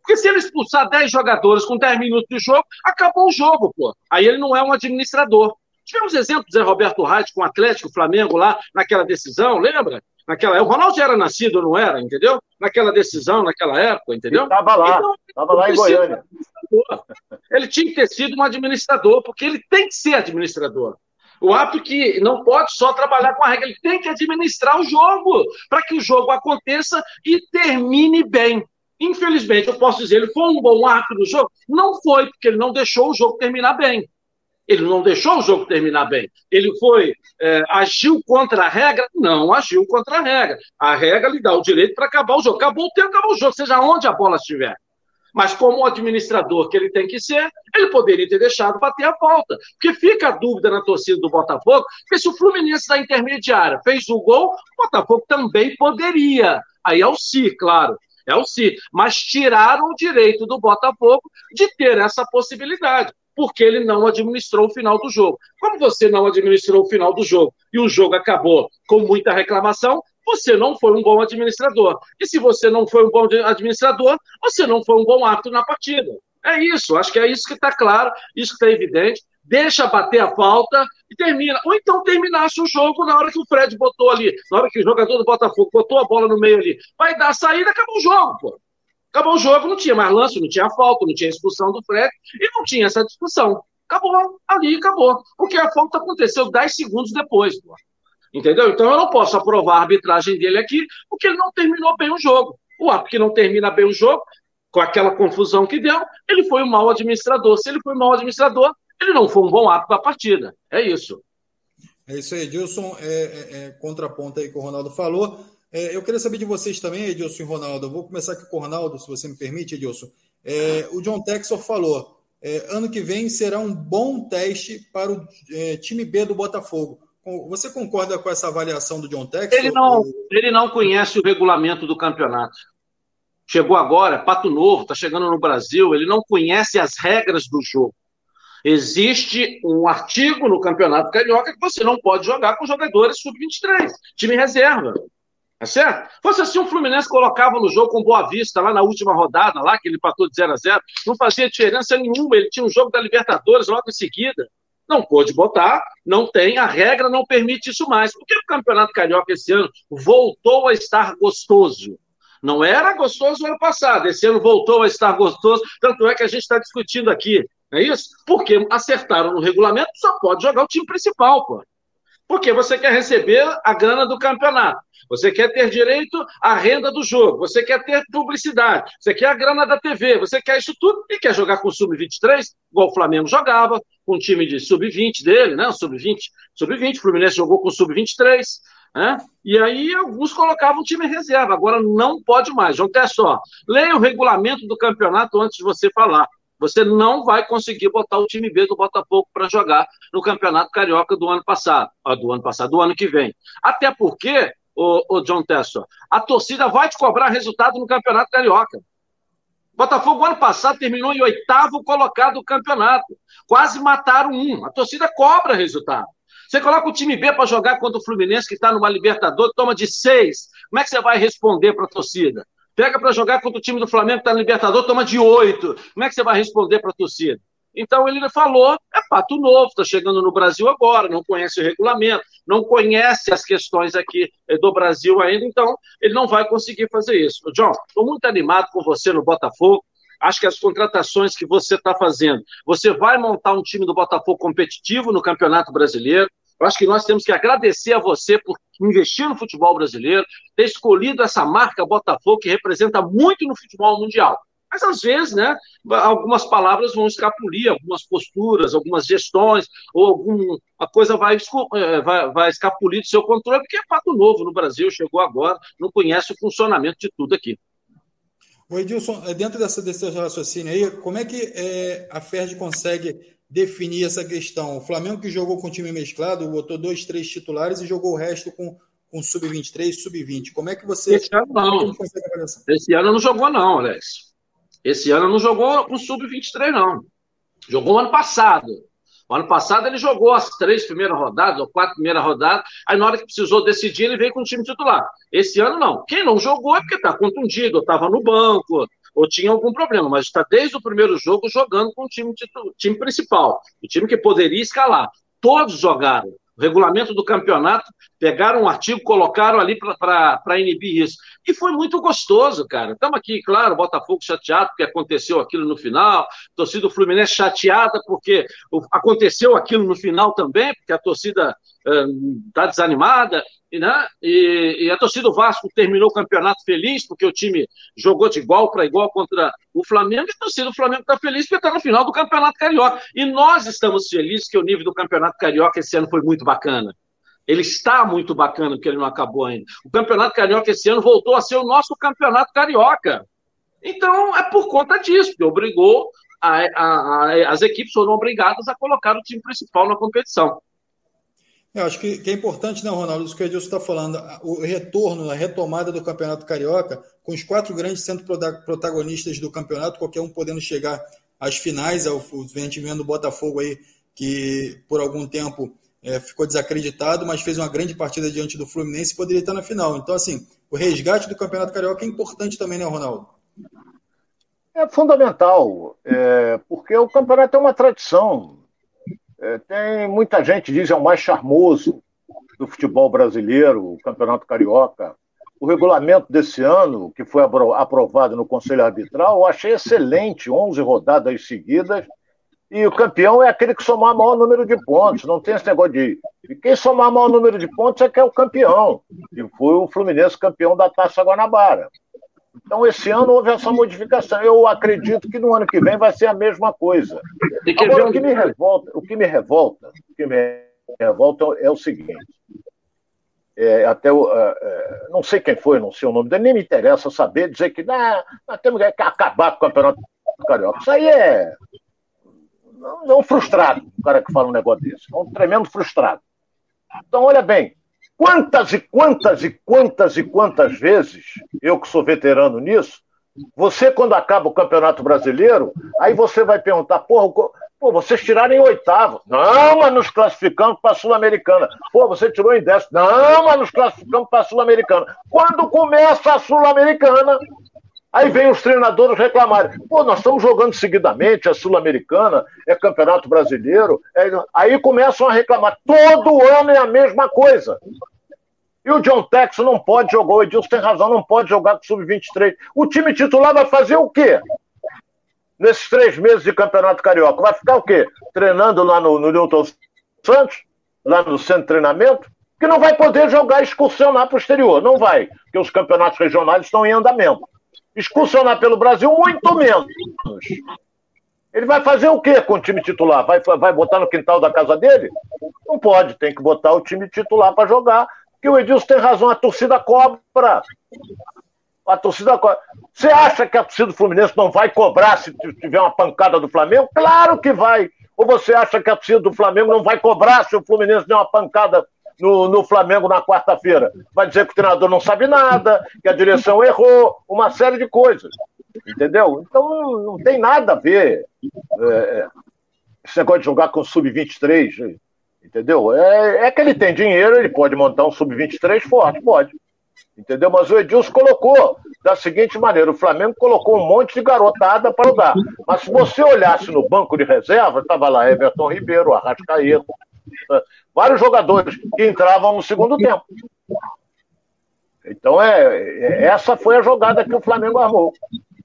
Porque se ele expulsar 10 jogadores com 10 minutos de jogo, acabou o jogo, pô. Aí ele não é um administrador. Tivemos exemplos do Zé Roberto Reit com o Atlético, Flamengo lá, naquela decisão, lembra? Naquela, o Ronaldo já era nascido, não era, entendeu? Naquela decisão, naquela época, entendeu? Estava lá, estava então, lá em Goiânia. Ele tinha que ter sido um administrador, porque ele tem que ser administrador. O árbitro que não pode só trabalhar com a regra, ele tem que administrar o jogo, para que o jogo aconteça e termine bem. Infelizmente, eu posso dizer, ele foi um bom árbitro no jogo? Não foi, porque ele não deixou o jogo terminar bem. Ele não deixou o jogo terminar bem. Ele foi, é, agiu contra a regra? Não agiu contra a regra. A regra lhe dá o direito para acabar o jogo. Acabou o tempo, acabou o jogo, seja onde a bola estiver. Mas como administrador que ele tem que ser, ele poderia ter deixado bater a falta. Porque fica a dúvida na torcida do Botafogo, porque se o Fluminense da intermediária fez o gol, o Botafogo também poderia. Aí é o si, claro. É o si. Mas tiraram o direito do Botafogo de ter essa possibilidade porque ele não administrou o final do jogo. Como você não administrou o final do jogo e o jogo acabou com muita reclamação, você não foi um bom administrador. E se você não foi um bom administrador, você não foi um bom árbitro na partida. É isso, acho que é isso que está claro, isso que está evidente. Deixa bater a falta e termina. Ou então terminasse o jogo na hora que o Fred botou ali, na hora que o jogador do Botafogo botou a bola no meio ali. Vai dar a saída, acabou o jogo, pô. Acabou o jogo, não tinha mais lance, não tinha falta, não tinha expulsão do Fred e não tinha essa discussão. Acabou, ali acabou. Porque a falta aconteceu 10 segundos depois. Pô. Entendeu? Então eu não posso aprovar a arbitragem dele aqui, porque ele não terminou bem o jogo. O árbitro que não termina bem o jogo, com aquela confusão que deu, ele foi um mau administrador. Se ele foi um mau administrador, ele não foi um bom árbitro da partida. É isso. É isso aí, Edilson. É, é, é, contraponto aí que o Ronaldo falou. É, eu queria saber de vocês também, Edilson e Ronaldo. Eu vou começar aqui com o Ronaldo, se você me permite, Edilson. É, o John Texor falou: é, ano que vem será um bom teste para o é, time B do Botafogo. Você concorda com essa avaliação do John Texor? Ele não, ele não conhece o regulamento do campeonato. Chegou agora, Pato Novo, está chegando no Brasil, ele não conhece as regras do jogo. Existe um artigo no Campeonato Carioca que você não pode jogar com jogadores sub-23, time reserva. Tá certo? Fosse assim, o Fluminense colocava no jogo com Boa Vista, lá na última rodada, lá que ele empatou de 0 a 0 não fazia diferença nenhuma, ele tinha um jogo da Libertadores logo em seguida. Não pôde botar, não tem, a regra não permite isso mais. Por que o Campeonato Carioca esse ano voltou a estar gostoso? Não era gostoso no ano passado, esse ano voltou a estar gostoso, tanto é que a gente está discutindo aqui, não é isso? Porque acertaram no regulamento, só pode jogar o time principal, pô. Porque você quer receber a grana do campeonato. Você quer ter direito à renda do jogo, você quer ter publicidade, você quer a grana da TV, você quer isso tudo e quer jogar com o Sub-23, igual o Flamengo jogava, com o time de Sub-20 dele, né? Sub-20, Sub-20, o Fluminense jogou com o Sub-23, né? E aí alguns colocavam o time em reserva, agora não pode mais. João só, leia o regulamento do campeonato antes de você falar. Você não vai conseguir botar o time B do Botafogo para jogar no Campeonato Carioca do ano passado, do ano passado, do ano que vem. Até porque, o, o John Tessor, a torcida vai te cobrar resultado no Campeonato Carioca. Botafogo, ano passado, terminou em oitavo colocado do campeonato. Quase mataram um. A torcida cobra resultado. Você coloca o time B para jogar contra o Fluminense, que está numa Libertadores, toma de seis. Como é que você vai responder para a torcida? Pega para jogar contra o time do Flamengo que está no Libertador, toma de oito. Como é que você vai responder para a torcida? Então ele falou, é fato novo, está chegando no Brasil agora, não conhece o regulamento, não conhece as questões aqui eh, do Brasil ainda, então ele não vai conseguir fazer isso. John, estou muito animado com você no Botafogo. Acho que as contratações que você está fazendo, você vai montar um time do Botafogo competitivo no Campeonato Brasileiro. Eu acho que nós temos que agradecer a você por investir no futebol brasileiro, ter escolhido essa marca Botafogo, que representa muito no futebol mundial. Mas às vezes, né, algumas palavras vão escapulir, algumas posturas, algumas gestões, ou alguma coisa vai, é, vai, vai escapulir do seu controle, porque é fato novo no Brasil, chegou agora, não conhece o funcionamento de tudo aqui. O Edilson, é, dentro dessa, desse raciocínio aí, como é que é, a FERJ consegue definir essa questão? O Flamengo que jogou com time mesclado, botou dois, três titulares e jogou o resto com, com sub-23, sub-20. Como é que você. Esse ano não. Esse ano não jogou, não, Alex. Esse ano não jogou com sub-23, não. Jogou ano passado. O ano passado ele jogou as três primeiras rodadas, ou quatro primeiras rodadas, aí na hora que precisou decidir, ele veio com o time titular. Esse ano não. Quem não jogou é porque está contundido, ou estava no banco, ou tinha algum problema, mas está desde o primeiro jogo jogando com o time, time principal, o time que poderia escalar. Todos jogaram o regulamento do campeonato, pegaram um artigo, colocaram ali para inibir isso. E foi muito gostoso, cara. Estamos aqui, claro, Botafogo chateado porque aconteceu aquilo no final, torcida do Fluminense chateada porque aconteceu aquilo no final também, porque a torcida está uh, desanimada, né? E, e, a torcida do Vasco terminou o campeonato feliz, porque o time jogou de igual para igual contra o Flamengo, e a torcida do Flamengo está feliz porque está no final do Campeonato Carioca. E nós estamos felizes que o nível do Campeonato Carioca esse ano foi muito bacana. Ele está muito bacana, porque ele não acabou ainda. O Campeonato Carioca esse ano voltou a ser o nosso Campeonato Carioca. Então, é por conta disso, que obrigou, a, a, a, as equipes foram obrigadas a colocar o time principal na competição. Eu acho que, que, é importante, né, Ronaldo, isso que o Edilson está falando, o retorno, a retomada do Campeonato Carioca, com os quatro grandes sendo protagonistas do campeonato, qualquer um podendo chegar às finais, a gente vendo o Botafogo aí, que por algum tempo é, ficou desacreditado, mas fez uma grande partida diante do Fluminense e poderia estar na final. Então, assim, o resgate do Campeonato Carioca é importante também, né, Ronaldo? É fundamental, é, porque o campeonato é uma tradição. É, tem muita gente diz é o mais charmoso do futebol brasileiro, o Campeonato Carioca. O regulamento desse ano, que foi aprovado no Conselho Arbitral, eu achei excelente, 11 rodadas seguidas, e o campeão é aquele que somar o maior número de pontos, não tem esse negócio de. E quem somar o maior número de pontos é que é o campeão, e foi o Fluminense campeão da Taça Guanabara. Então, esse ano houve essa modificação. Eu acredito que no ano que vem vai ser a mesma coisa. Agora, o que me revolta, o que me revolta, o que me revolta é o seguinte. É, até o, é, é não sei quem foi, não sei o nome dele, nem me interessa saber dizer que ah, nós temos que acabar com o campeonato carioca. Isso aí é, é um frustrado, o cara que fala um negócio desse. É um tremendo frustrado. Então, olha bem, Quantas e quantas e quantas e quantas vezes, eu que sou veterano nisso, você, quando acaba o Campeonato Brasileiro, aí você vai perguntar, porra, pô, vocês tiraram em oitavo. Não, mas nos classificamos para a Sul-Americana. Pô, você tirou em décimo. Não, mas nos classificamos para a Sul-Americana. Quando começa a Sul-Americana, Aí vem os treinadores reclamarem. Pô, nós estamos jogando seguidamente, é Sul-Americana, é Campeonato Brasileiro. É... Aí começam a reclamar. Todo ano é a mesma coisa. E o John Tex não pode jogar, o Edilson tem razão, não pode jogar com Sub-23. O time titular vai fazer o quê? Nesses três meses de Campeonato Carioca. Vai ficar o quê? Treinando lá no, no Newton Santos? Lá no centro de treinamento? Que não vai poder jogar excursionar para o exterior. Não vai, porque os campeonatos regionais estão em andamento. Excursionar pelo Brasil, muito menos. Ele vai fazer o quê com o time titular? Vai, vai botar no quintal da casa dele? Não pode, tem que botar o time titular para jogar. Porque o Edilson tem razão, a torcida cobra. A torcida cobra. Você acha que a torcida do Fluminense não vai cobrar se tiver uma pancada do Flamengo? Claro que vai. Ou você acha que a torcida do Flamengo não vai cobrar se o Fluminense der uma pancada no, no Flamengo na quarta-feira. Vai dizer que o treinador não sabe nada, que a direção errou, uma série de coisas. Entendeu? Então não, tem nada a ver é, esse negócio de jogar com sub-23. Entendeu? É, é que ele tem dinheiro, ele pode montar um sub-23 forte, pode. Entendeu? Mas o Edilson colocou da seguinte maneira: o Flamengo colocou um monte de garotada para dar. Mas se você olhasse no banco de reserva, estava lá Everton Ribeiro, Arrascaeta, vários jogadores que entravam no segundo tempo. Então, é, é, essa foi a jogada que o Flamengo armou.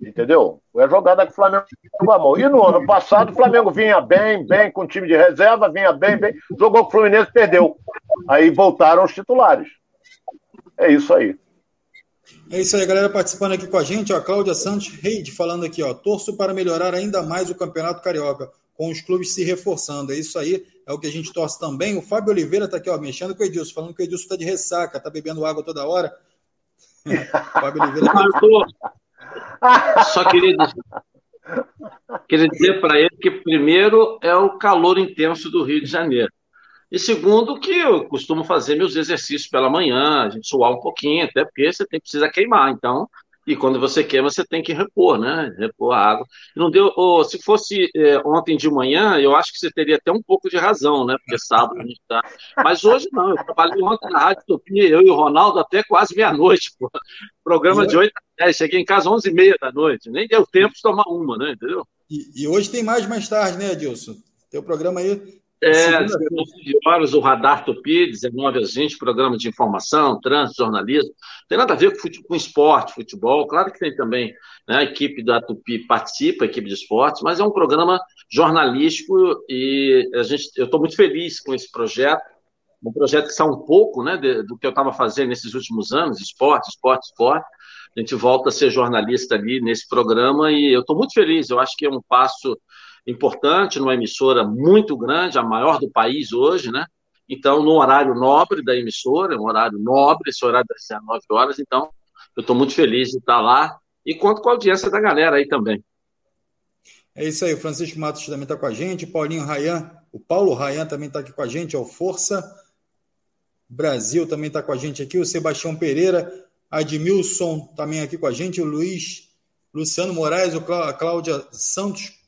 Entendeu? Foi a jogada que o Flamengo armou. E no ano passado, o Flamengo vinha bem, bem, com time de reserva, vinha bem, bem, jogou com o Fluminense, perdeu. Aí voltaram os titulares. É isso aí. É isso aí, galera, participando aqui com a gente, a Cláudia Santos Reide falando aqui, ó, torço para melhorar ainda mais o Campeonato Carioca, com os clubes se reforçando. É isso aí, é o que a gente torce também. O Fábio Oliveira está aqui, ó, mexendo com o Edilson, falando que o Edilson está de ressaca, está bebendo água toda hora. *laughs* Fábio Oliveira. Tá... Só queria dizer, queria dizer para ele que, primeiro, é o calor intenso do Rio de Janeiro. E segundo, que eu costumo fazer meus exercícios pela manhã, a gente suar um pouquinho, até porque você tem, precisa queimar. Então, e quando você queima, você tem que repor, né? Repor a água. Não deu, oh, se fosse é, ontem de manhã, eu acho que você teria até um pouco de razão, né? Porque sábado a gente tá. Mas hoje não, eu trabalhei ontem na Rádio Topia, eu e o Ronaldo até quase meia-noite, pô. Programa de 8 a 10, cheguei em casa às 11h30 da noite, nem deu tempo de tomar uma, né? Entendeu? E, e hoje tem mais mais tarde, né, Edilson? Tem o programa aí é, 19 horas, o Radar Tupi, 19 às 20, programa de informação, trânsito, jornalismo. Tem nada a ver com, com esporte, futebol. Claro que tem também, né, a equipe da Tupi participa, a equipe de esportes, mas é um programa jornalístico e a gente, eu estou muito feliz com esse projeto. Um projeto que sai um pouco né, de, do que eu estava fazendo nesses últimos anos, esporte, esporte, esporte. A gente volta a ser jornalista ali nesse programa e eu estou muito feliz. Eu acho que é um passo importante, numa emissora muito grande, a maior do país hoje, né? Então, no horário nobre da emissora, um horário nobre, esse horário das 19 horas, então, eu estou muito feliz de estar lá e conto com a audiência da galera aí também. É isso aí, o Francisco Matos também está com a gente, Paulinho Rayan, o Paulo Rayan também está aqui com a gente, é o Força Brasil também está com a gente aqui, o Sebastião Pereira, Admilson também aqui com a gente, o Luiz Luciano Moraes, o a Cláudia Santos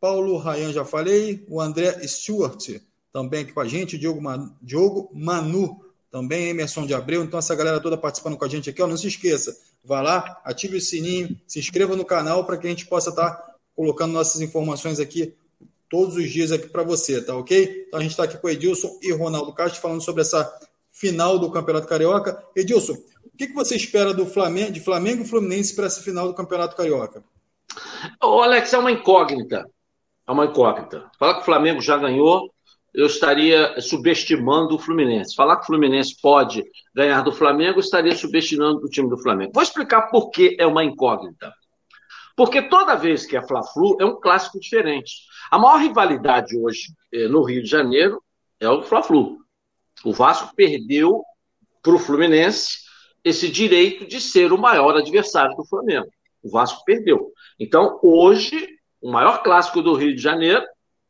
Paulo Rayan, já falei. O André Stewart, também aqui com a gente. Diogo, Man, Diogo Manu, também. Emerson de Abreu. Então, essa galera toda participando com a gente aqui. Ó, não se esqueça, vá lá, ative o sininho, se inscreva no canal para que a gente possa estar tá colocando nossas informações aqui todos os dias aqui para você, tá ok? Então, a gente está aqui com o Edilson e Ronaldo Castro falando sobre essa final do Campeonato Carioca. Edilson, o que, que você espera do Flamengo, de Flamengo e Fluminense para essa final do Campeonato Carioca? Ô, Alex, é uma incógnita é uma incógnita. Falar que o Flamengo já ganhou, eu estaria subestimando o Fluminense. Falar que o Fluminense pode ganhar do Flamengo, eu estaria subestimando o time do Flamengo. Vou explicar por que é uma incógnita. Porque toda vez que é Fla-Flu, é um clássico diferente. A maior rivalidade hoje eh, no Rio de Janeiro é o Fla-Flu. O Vasco perdeu para o Fluminense esse direito de ser o maior adversário do Flamengo. O Vasco perdeu. Então, hoje, o maior clássico do Rio de Janeiro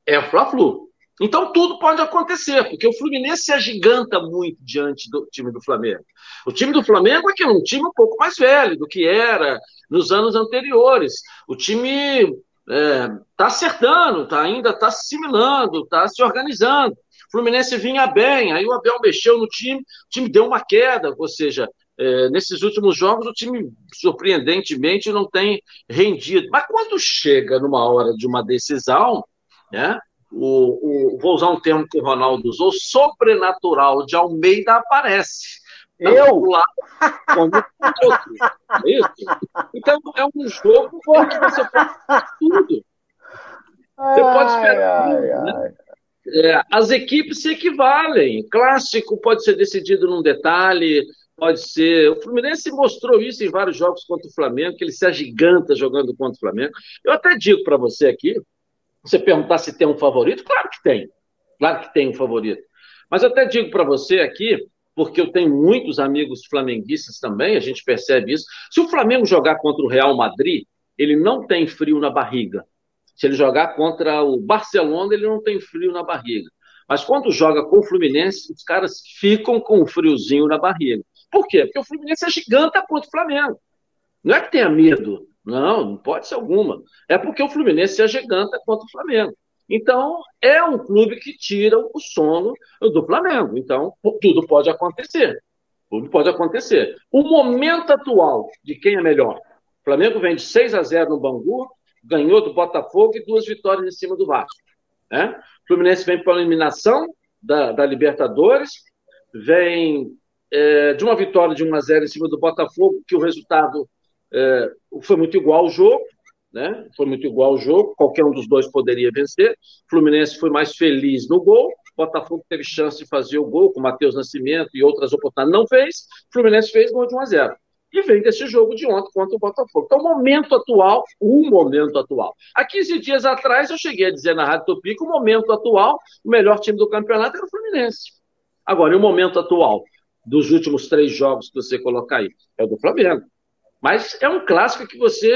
é o Fla-Flu. Então tudo pode acontecer, porque o Fluminense se agiganta muito diante do time do Flamengo. O time do Flamengo é é um time um pouco mais velho do que era nos anos anteriores. O time está é, tá acertando, tá, ainda está assimilando, está se organizando. O Fluminense vinha bem, aí o Abel mexeu no time, o time deu uma queda, ou seja, é, nesses últimos jogos, o time, surpreendentemente, não tem rendido. Mas quando chega numa hora de uma decisão, né, o, o, vou usar um termo que o Ronaldo usou, sobrenatural de Almeida aparece. Eu? Lá, como outro. É isso? Então, é um jogo em que você pode tudo. Você pode esperar ai, tudo, né? ai. É, as equipes se equivalem. Clássico pode ser decidido num detalhe, pode ser. O Fluminense mostrou isso em vários jogos contra o Flamengo, que ele se agiganta jogando contra o Flamengo. Eu até digo para você aqui, você perguntar se tem um favorito, claro que tem. Claro que tem um favorito. Mas eu até digo para você aqui, porque eu tenho muitos amigos flamenguistas também, a gente percebe isso. Se o Flamengo jogar contra o Real Madrid, ele não tem frio na barriga. Se ele jogar contra o Barcelona, ele não tem frio na barriga. Mas quando joga com o Fluminense, os caras ficam com um friozinho na barriga. Por quê? Porque o Fluminense é gigante contra o Flamengo. Não é que tenha medo. Não, não pode ser alguma. É porque o Fluminense é gigante contra o Flamengo. Então, é um clube que tira o sono do Flamengo. Então, tudo pode acontecer. Tudo pode acontecer. O momento atual de quem é melhor. O Flamengo vem de 6 a 0 no Bangu, ganhou do Botafogo e duas vitórias em cima do Vasco. Né? O Fluminense vem para a eliminação da, da Libertadores, vem é, de uma vitória de 1 a 0 em cima do Botafogo, que o resultado é, foi muito igual ao jogo, né? Foi muito igual ao jogo, qualquer um dos dois poderia vencer. O Fluminense foi mais feliz no gol, o Botafogo teve chance de fazer o gol com o Matheus Nascimento e outras oportunidades, não fez. O Fluminense fez gol de 1 a 0 e vem desse jogo de ontem contra o Botafogo. Então, o momento atual, o momento atual. Há 15 dias atrás, eu cheguei a dizer na Rádio Tupi que o momento atual, o melhor time do campeonato era o Fluminense. Agora, e o momento atual? Dos últimos três jogos que você colocar aí? É o do Flamengo. Mas é um clássico que você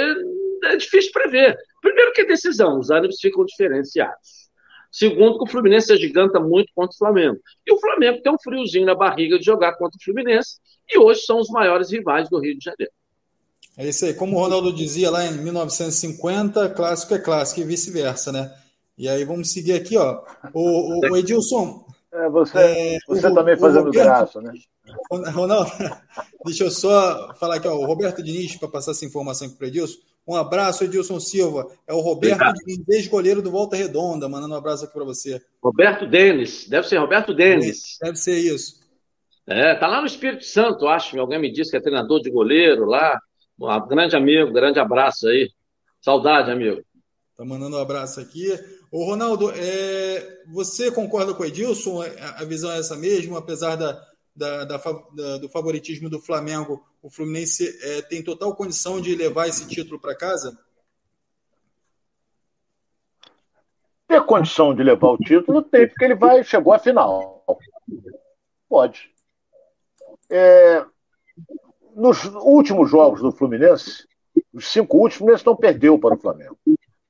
é difícil prever. Primeiro que é decisão, os ânimos ficam diferenciados. Segundo, que o Fluminense se agiganta muito contra o Flamengo. E o Flamengo tem um friozinho na barriga de jogar contra o Fluminense. E hoje são os maiores rivais do Rio de Janeiro. É isso aí. Como o Ronaldo dizia lá em 1950, clássico é clássico e vice-versa, né? E aí vamos seguir aqui, ó. O, o, o Edilson. É, você é, você o, também fazendo Roberto, graça, né? Ronaldo, *laughs* deixa eu só falar aqui, ó. O Roberto Diniz, para passar essa informação aqui para o Edilson. Um abraço, Edilson Silva. É o Roberto Diniz, ex-goleiro do Volta Redonda, mandando um abraço aqui para você. Roberto Denis, deve ser Roberto Denis. Deve ser isso. É, tá lá no Espírito Santo, acho. Alguém me disse que é treinador de goleiro lá. Um grande amigo, grande abraço aí. Saudade, amigo. Tá mandando um abraço aqui. Ô, Ronaldo, é, você concorda com o Edilson? A visão é essa mesmo, apesar da, da, da, da do favoritismo do Flamengo, o Fluminense é, tem total condição de levar esse título para casa? Ter condição de levar o título tem, porque ele vai, chegou à final. Pode. É, nos últimos jogos do Fluminense, os cinco últimos, o Fluminense não perdeu para o Flamengo.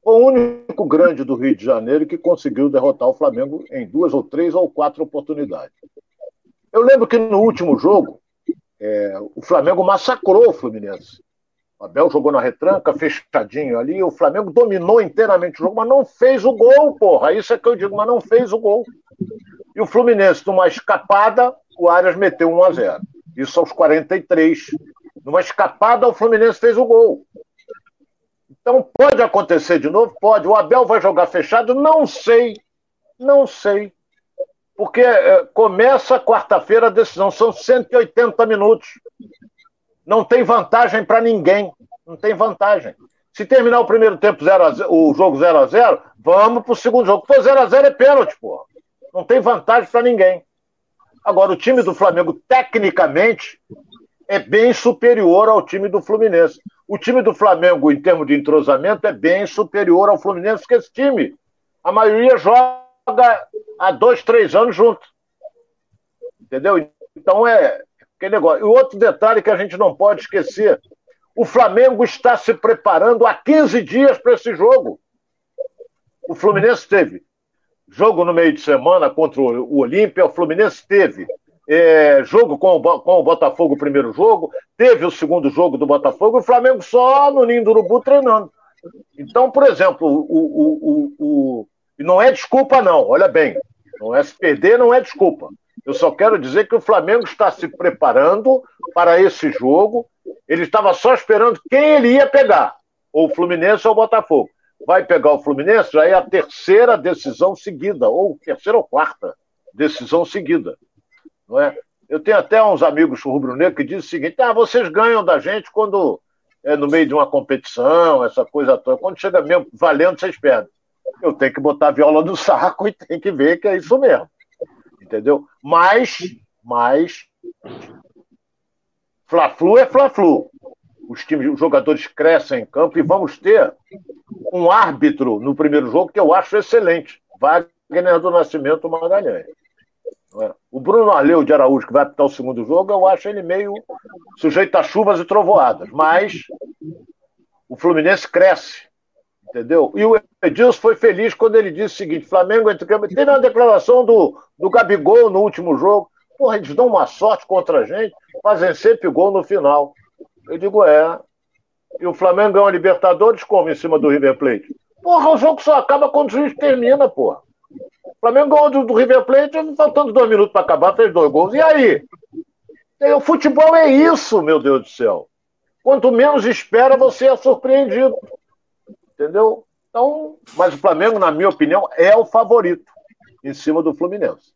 Foi o único grande do Rio de Janeiro que conseguiu derrotar o Flamengo em duas ou três ou quatro oportunidades. Eu lembro que no último jogo, é, o Flamengo massacrou o Fluminense. O Abel jogou na retranca, fechadinho ali, o Flamengo dominou inteiramente o jogo, mas não fez o gol, porra. Isso é que eu digo, mas não fez o gol. E o Fluminense, numa escapada, o Arias meteu 1 a 0 isso aos 43. Numa escapada, o Fluminense fez o gol. Então pode acontecer de novo? Pode. O Abel vai jogar fechado? Não sei. Não sei. Porque é, começa quarta-feira a decisão, são 180 minutos. Não tem vantagem para ninguém. Não tem vantagem. Se terminar o primeiro tempo 0 0, o jogo 0 a 0 vamos para o segundo jogo. Se for 0 a 0 é pênalti, pô. Não tem vantagem para ninguém. Agora, o time do Flamengo, tecnicamente, é bem superior ao time do Fluminense. O time do Flamengo, em termos de entrosamento, é bem superior ao Fluminense, porque esse time, a maioria joga há dois, três anos junto. Entendeu? Então é aquele negócio. E outro detalhe que a gente não pode esquecer: o Flamengo está se preparando há 15 dias para esse jogo. O Fluminense teve jogo no meio de semana contra o Olímpia, o Fluminense teve é, jogo com o, com o Botafogo, o primeiro jogo, teve o segundo jogo do Botafogo, o Flamengo só no Ninho do Urubu treinando. Então, por exemplo, o, o, o, o, não é desculpa, não, olha bem, não é perder, não é desculpa. Eu só quero dizer que o Flamengo está se preparando para esse jogo. Ele estava só esperando quem ele ia pegar, ou o Fluminense ou o Botafogo vai pegar o Fluminense, já é a terceira decisão seguida, ou terceira ou quarta decisão seguida. Não é? Eu tenho até uns amigos rubro-negro que dizem o seguinte: ah, vocês ganham da gente quando é no meio de uma competição, essa coisa toda. Quando chega mesmo valendo, vocês perdem. Eu tenho que botar a viola no saco e tem que ver que é isso mesmo. Entendeu? Mas, mas, Fla-Flu é Fla-Flu os times, os jogadores crescem em campo e vamos ter um árbitro no primeiro jogo que eu acho excelente, Wagner do Nascimento Magalhães. É? O Bruno Arleu de Araújo, que vai apitar o segundo jogo, eu acho ele meio sujeito a chuvas e trovoadas, mas o Fluminense cresce, entendeu? E o Edilson foi feliz quando ele disse o seguinte: Flamengo entre campo. Teve uma declaração do, do Gabigol no último jogo. Porra, eles dão uma sorte contra a gente, fazem sempre gol no final. Eu digo, é. E o Flamengo ganha a Libertadores como em cima do River Plate? Porra, o jogo só acaba quando o juiz termina, porra. O Flamengo ganhou do, do River Plate, faltando dois minutos para acabar, fez dois gols. E aí? O futebol é isso, meu Deus do céu. Quanto menos espera, você é surpreendido. Entendeu? Então, mas o Flamengo, na minha opinião, é o favorito em cima do Fluminense.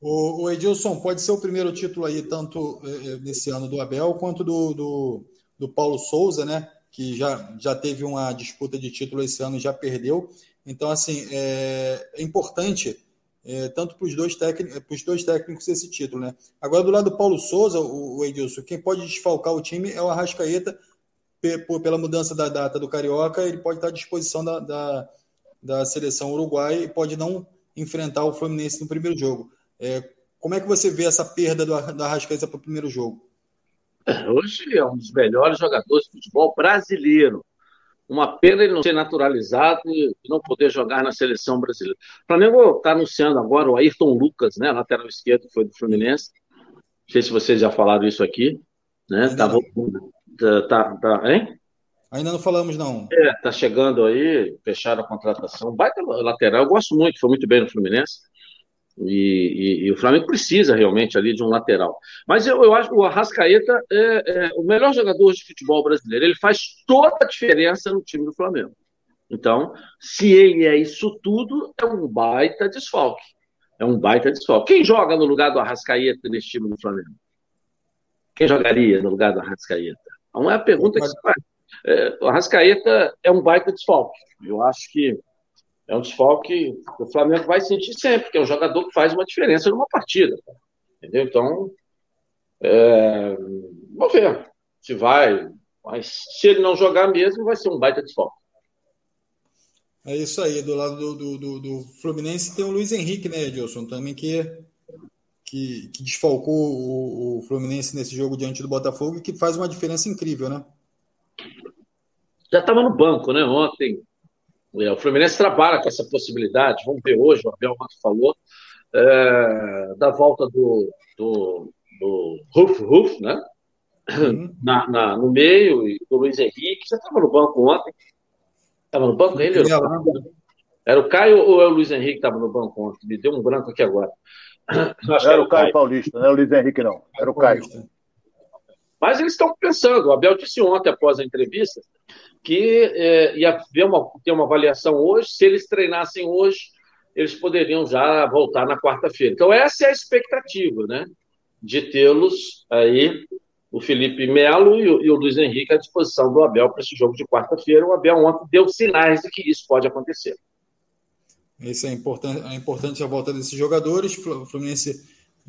O, o, Edilson, pode ser o primeiro título aí, tanto eh, nesse ano do Abel, quanto do, do, do, Paulo Souza, né? Que já, já teve uma disputa de título esse ano e já perdeu. Então, assim, é, é importante, é, tanto para os dois, técnicos, dois técnicos, esse título, né? Agora, do lado do Paulo Souza, o, o Edilson, quem pode desfalcar o time é o Arrascaeta, pela mudança da data do Carioca, ele pode estar à disposição da, da, da seleção uruguaia e pode não enfrentar o Fluminense no primeiro jogo. É, como é que você vê essa perda do, do Arrascaeta para o primeiro jogo? Hoje é um dos melhores jogadores de futebol brasileiro. Uma pena ele não ser naturalizado e não poder jogar na seleção brasileira. O Flamengo está anunciando agora o Ayrton Lucas, né, lateral esquerdo, que foi do Fluminense. Não sei se vocês já falaram isso aqui. Né? Tá, tá, tá, tá, hein? Ainda não falamos, não. É, tá chegando aí, fecharam a contratação. Baita lateral, eu gosto muito, foi muito bem no Fluminense. E, e, e, o Flamengo precisa realmente ali de um lateral. Mas eu, eu acho que o Arrascaeta é, é, o melhor jogador de futebol brasileiro. Ele faz toda a diferença no time do Flamengo. Então, se ele é isso tudo, é um baita desfalque. É um baita desfalque. Quem joga no lugar do Arrascaeta nesse time do Flamengo? Quem jogaria no lugar do Arrascaeta? Então é a pergunta que se faz. É, o Arrascaeta é um baita desfalque. Eu acho que é um desfalque que o Flamengo vai sentir sempre, que é um jogador que faz uma diferença numa partida. Entendeu? Então, é, vamos ver se vai. Mas se ele não jogar mesmo, vai ser um baita desfalque. É isso aí. Do lado do, do, do, do Fluminense tem o Luiz Henrique, né, Edilson? Também que, que, que desfalcou o, o, Fluminense nesse jogo diante do Botafogo e que faz uma diferença incrível, né? Já estava no banco, né? Ontem é, o Fluminense trabalha com essa possibilidade, vamos ver hoje, o Abel Mato falou, é, da volta do, do, do Ruf Ruf, né? Uhum. Na, na, no meio, e do Luiz Henrique, já estava no banco ontem. Estava no banco ele? Era, era o Caio ou é o Luiz Henrique que estava no banco ontem? Me deu um branco aqui agora. Acho era, era o Caio, Caio Paulista, não é o Luiz Henrique, não. Era o Caio. Mas eles estão pensando, o Abel disse ontem, após a entrevista, que é, ia uma, ter uma avaliação hoje. Se eles treinassem hoje, eles poderiam já voltar na quarta-feira. Então, essa é a expectativa, né? De tê-los aí, o Felipe Melo e o, e o, Luiz Henrique à disposição do Abel para esse jogo de quarta-feira. O Abel ontem deu sinais de que isso pode acontecer. Isso é importante, é importante a volta desses jogadores. O Fluminense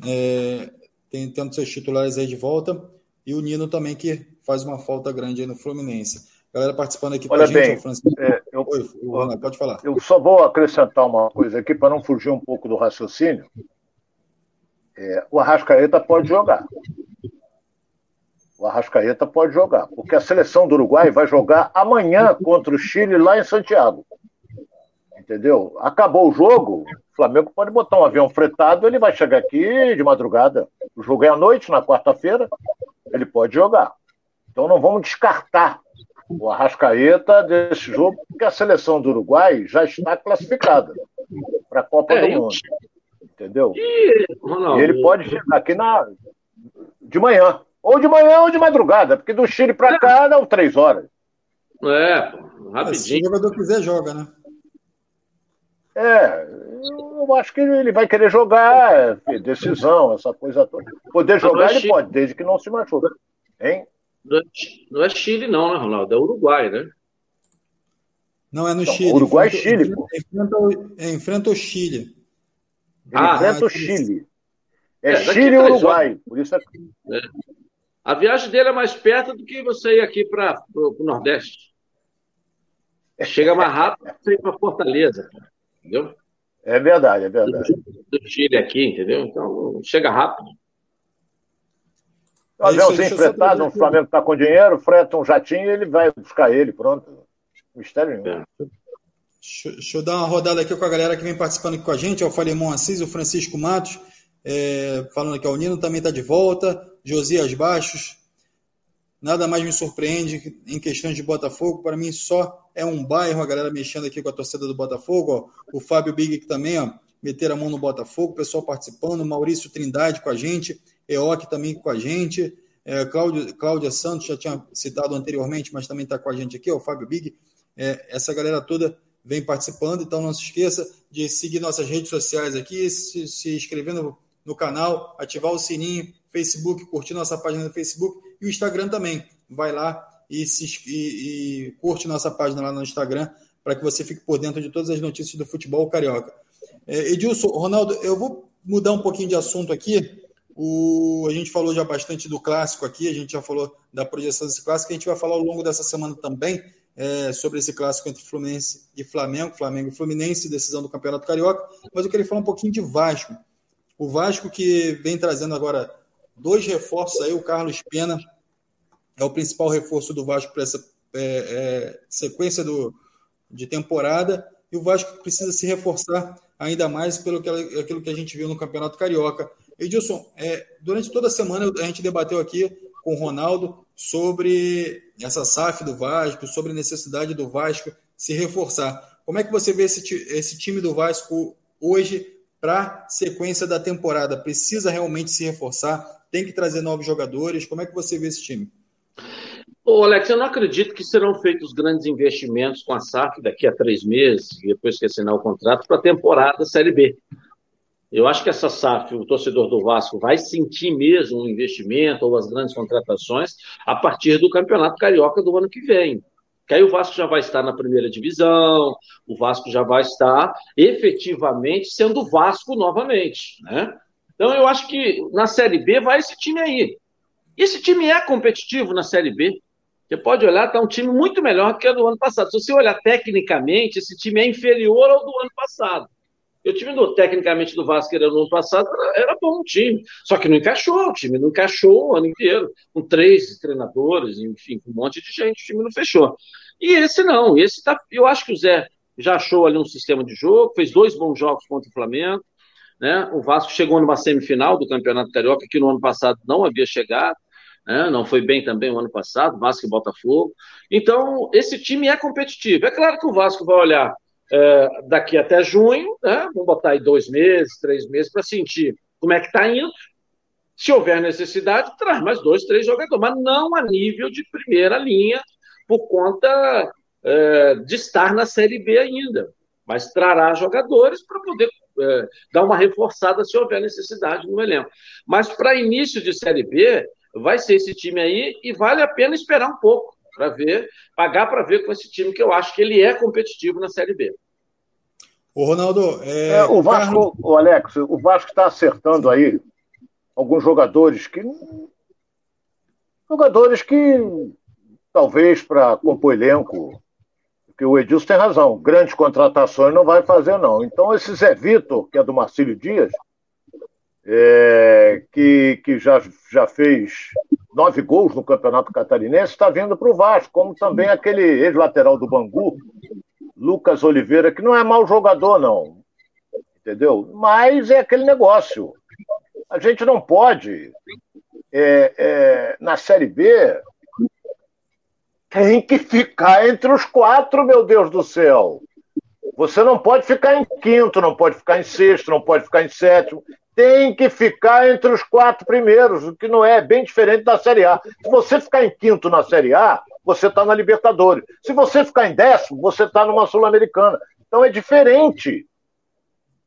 é, tem tanto seus titulares aí de volta e o Nino também, que faz uma falta grande aí no Fluminense. Galera participando aqui Olha com a bem, gente, Francisco. É, eu, Oi, Ronaldo, pode falar. Eu só vou acrescentar uma coisa aqui para não fugir um pouco do raciocínio. É, o Arrascaeta pode jogar. O Arrascaeta pode jogar, porque a seleção do Uruguai vai jogar amanhã contra o Chile lá em Santiago. Entendeu? Acabou o jogo, o Flamengo pode botar um avião fretado, ele vai chegar aqui de madrugada. O jogo é à noite, na quarta-feira, ele pode jogar. Então não vamos descartar o Arrascaeta desse jogo, porque a seleção do Uruguai já está classificada para a Copa é, do Mundo. Entendeu? E, e ele pode chegar aqui na, de manhã. Ou de manhã ou de madrugada, porque do Chile para cá dá três horas. É, rapidinho. Se o jogador quiser, joga, né? É, eu acho que ele vai querer jogar, decisão, essa coisa toda. Poder jogar, ele pode, desde que não se machuque. Hein? Não é Chile, não, né, Ronaldo? É Uruguai, né? Não, é no não, Chile. Uruguai e Chile. Enfrenta, o, é, enfrenta o Chile. Ele ah, enfrenta o Chile. É, é Chile e Uruguai. Por isso é... é... A viagem dele é mais perto do que você ir aqui para o Nordeste. *laughs* Chega mais rápido que ir para Fortaleza, entendeu? É verdade, é verdade. Do, Chile aqui, entendeu? Então, chega rápido. O aviãozinho fretado, o Flamengo está com dinheiro, freta um jatinho e ele vai buscar ele, pronto. Mistério nenhum. É. Deixa, deixa, eu dar uma rodada aqui com a galera que vem participando aqui com a gente. É o Falemon Assis, o Francisco Matos, é, falando que o Nino também está de volta. Josias Baixos. Nada mais me surpreende em questões de Botafogo. Para mim, só é um bairro. A galera mexendo aqui com a torcida do Botafogo. Ó. O Fábio Big também, ó, meter a mão no Botafogo. O pessoal participando. Maurício Trindade com a gente. EOC também com a gente. É, Cláudio, Cláudia Santos, já tinha citado anteriormente, mas também está com a gente aqui, o Fábio Big. É, essa galera toda vem participando, então não se esqueça de seguir nossas redes sociais aqui, se, se inscrever no, no canal, ativar o sininho, Facebook, curtir nossa página no Facebook e o Instagram também. Vai lá e, se, e, e curte nossa página lá no Instagram para que você fique por dentro de todas as notícias do futebol carioca. É, Edilson, Ronaldo, eu vou mudar um pouquinho de assunto aqui. O, a gente falou já bastante do clássico aqui, a gente já falou da projeção desse clássico, a gente vai falar ao longo dessa semana também é, sobre esse clássico entre Fluminense e Flamengo, Flamengo e Fluminense, decisão do Campeonato Carioca, mas eu queria falar um pouquinho de Vasco. O Vasco que vem trazendo agora dois reforços aí, o Carlos Pena é o principal reforço do Vasco para essa é, é, sequência do, de temporada. E o Vasco precisa se reforçar ainda mais pelo que, aquilo que a gente viu no Campeonato Carioca. Edilson, é, durante toda a semana a gente debateu aqui com o Ronaldo sobre essa SAF do Vasco, sobre a necessidade do Vasco se reforçar. Como é que você vê esse, esse time do Vasco hoje para a sequência da temporada? Precisa realmente se reforçar? Tem que trazer novos jogadores? Como é que você vê esse time? Ô, Alex, eu não acredito que serão feitos grandes investimentos com a SAF daqui a três meses, depois que assinar o contrato, para a temporada Série B. Eu acho que essa SAF, o torcedor do Vasco, vai sentir mesmo o investimento ou as grandes contratações a partir do Campeonato Carioca do ano que vem. Que aí o Vasco já vai estar na primeira divisão, o Vasco já vai estar efetivamente sendo Vasco novamente. Né? Então eu acho que na Série B vai esse time aí. Esse time é competitivo na Série B. Você pode olhar, está um time muito melhor do que o do ano passado. Se você olhar tecnicamente, esse time é inferior ao do ano passado. O time do, tecnicamente do Vasco era no ano passado era, era bom time, só que não encaixou, o time não encaixou o ano inteiro, com três treinadores, enfim, com um monte de gente, o time não fechou. E esse não, esse tá, eu acho que o Zé já achou ali um sistema de jogo, fez dois bons jogos contra o Flamengo, né? O Vasco chegou numa semifinal do Campeonato Carioca que no ano passado não havia chegado né? não foi bem também o ano passado, Vasco e Botafogo. Então, esse time é competitivo. É claro que o Vasco vai olhar é, daqui até junho, né? vamos botar aí dois meses, três meses, para sentir como é que está indo. Se houver necessidade, traz mais dois, três jogadores, mas não a nível de primeira linha, por conta é, de estar na Série B ainda. Mas trará jogadores para poder é, dar uma reforçada se houver necessidade no elenco. Mas para início de Série B, vai ser esse time aí e vale a pena esperar um pouco para ver, pagar para ver com esse time que eu acho que ele é competitivo na Série B. O Ronaldo, é... É, o Vasco, Carlos... o Alex, o Vasco está acertando aí alguns jogadores que jogadores que talvez para compor elenco, porque o Edilson tem razão, grandes contratações não vai fazer não. Então esse Zé Vitor, que é do Marcílio Dias, é, que, que já, já fez nove gols no Campeonato Catarinense, está vindo para o Vasco, como também aquele ex-lateral do Bangu, Lucas Oliveira, que não é mau jogador, não. Entendeu? Mas é aquele negócio. A gente não pode, é, é, na Série B, tem que ficar entre os quatro, meu Deus do céu. Você não pode ficar em quinto, não pode ficar em sexto, não pode ficar em sétimo tem que ficar entre os quatro primeiros, o que não é bem diferente da Série A. Se você ficar em quinto na Série A, você está na Libertadores. Se você ficar em décimo, você está numa Sul-Americana. Então é diferente.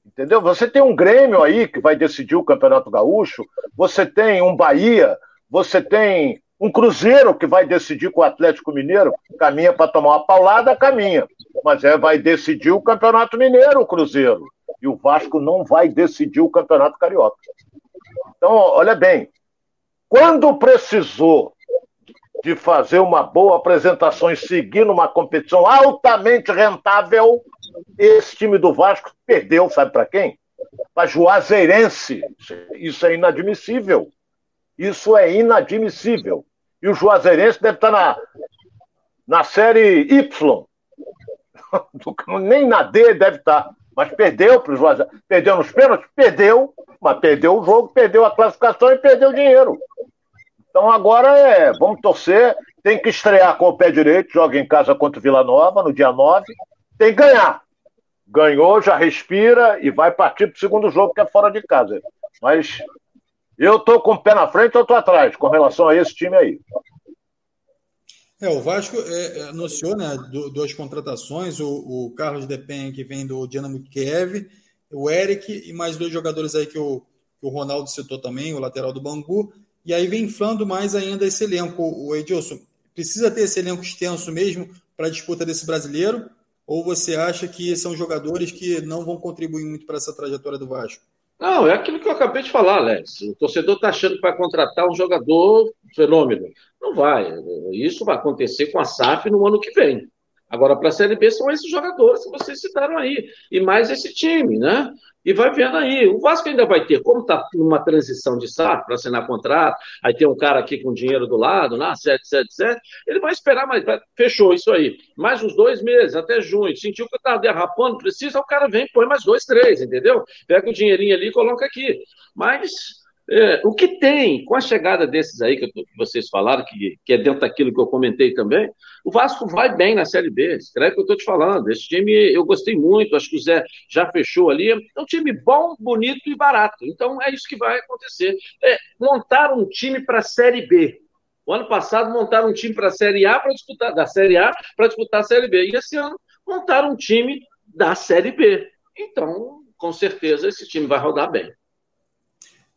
Entendeu? Você tem um Grêmio aí que vai decidir o Campeonato Gaúcho, você tem um Bahia, você tem um Cruzeiro que vai decidir com o Atlético Mineiro, caminha para tomar uma paulada, caminha. Mas é, vai decidir o Campeonato Mineiro, o Cruzeiro. E o Vasco não vai decidir o Campeonato Carioca. Então, olha bem, quando precisou de fazer uma boa apresentação e seguir numa competição altamente rentável, esse time do Vasco perdeu, sabe para quem? Para Juazeirense. Isso é inadmissível. Isso é inadmissível. E o Juazeirense deve estar na, na série Y. *laughs* Nem na D deve estar. Mas perdeu para o Juazeirense. Perdeu nos pênaltis? Perdeu. Mas perdeu o jogo, perdeu a classificação e perdeu o dinheiro. Então agora é, vamos torcer. Tem que estrear com o pé direito, joga em casa contra o Vila Nova no dia 9. Tem que ganhar. Ganhou, já respira e vai partir para o segundo jogo, que é fora de casa. Mas eu tô com o pé na frente, eu tô atrás com relação a esse time aí. É, o Vasco é, é anunciou né, duas contratações, o, o Carlos Depen, que vem do Dinamo Kiev, o Eric e mais dois jogadores aí que o, que o Ronaldo citou também, o lateral do Bangu, e aí vem inflando mais ainda esse elenco. O Edilson, precisa ter esse elenco extenso mesmo para a disputa desse brasileiro? Ou você acha que são jogadores que não vão contribuir muito para essa trajetória do Vasco? Não, é aquilo que eu acabei de falar, Alex. O torcedor está achando que vai contratar um jogador fenômeno. Não vai. Isso vai acontecer com a SAF no ano que vem. Agora, para a Série B, são esses jogadores que vocês citaram aí, e mais esse time, né? E vai vendo aí. O Vasco ainda vai ter, como está numa transição de SAF para assinar contrato, aí tem um cara aqui com dinheiro do lado, né? 777, ele vai esperar, mas fechou isso aí. Mais uns dois meses, até junho. Sentiu que está derrapando, precisa, o cara vem, põe mais dois, três, entendeu? Pega o dinheirinho ali e coloca aqui. Mas é, o que tem com a chegada desses aí que, que vocês falaram, que, que, é dentro daquilo que eu comentei também, o Vasco vai bem na Série B. Escreve o que eu estou te falando. Esse time eu gostei muito, acho que o Zé já fechou ali. É um time bom, bonito e barato. Então é isso que vai acontecer. É, montar um time para a Série B. O ano passado montaram um time para a Série A para disputar da Série A para disputar a Série B. E esse ano montaram um time da Série B. Então, com certeza, esse time vai rodar bem.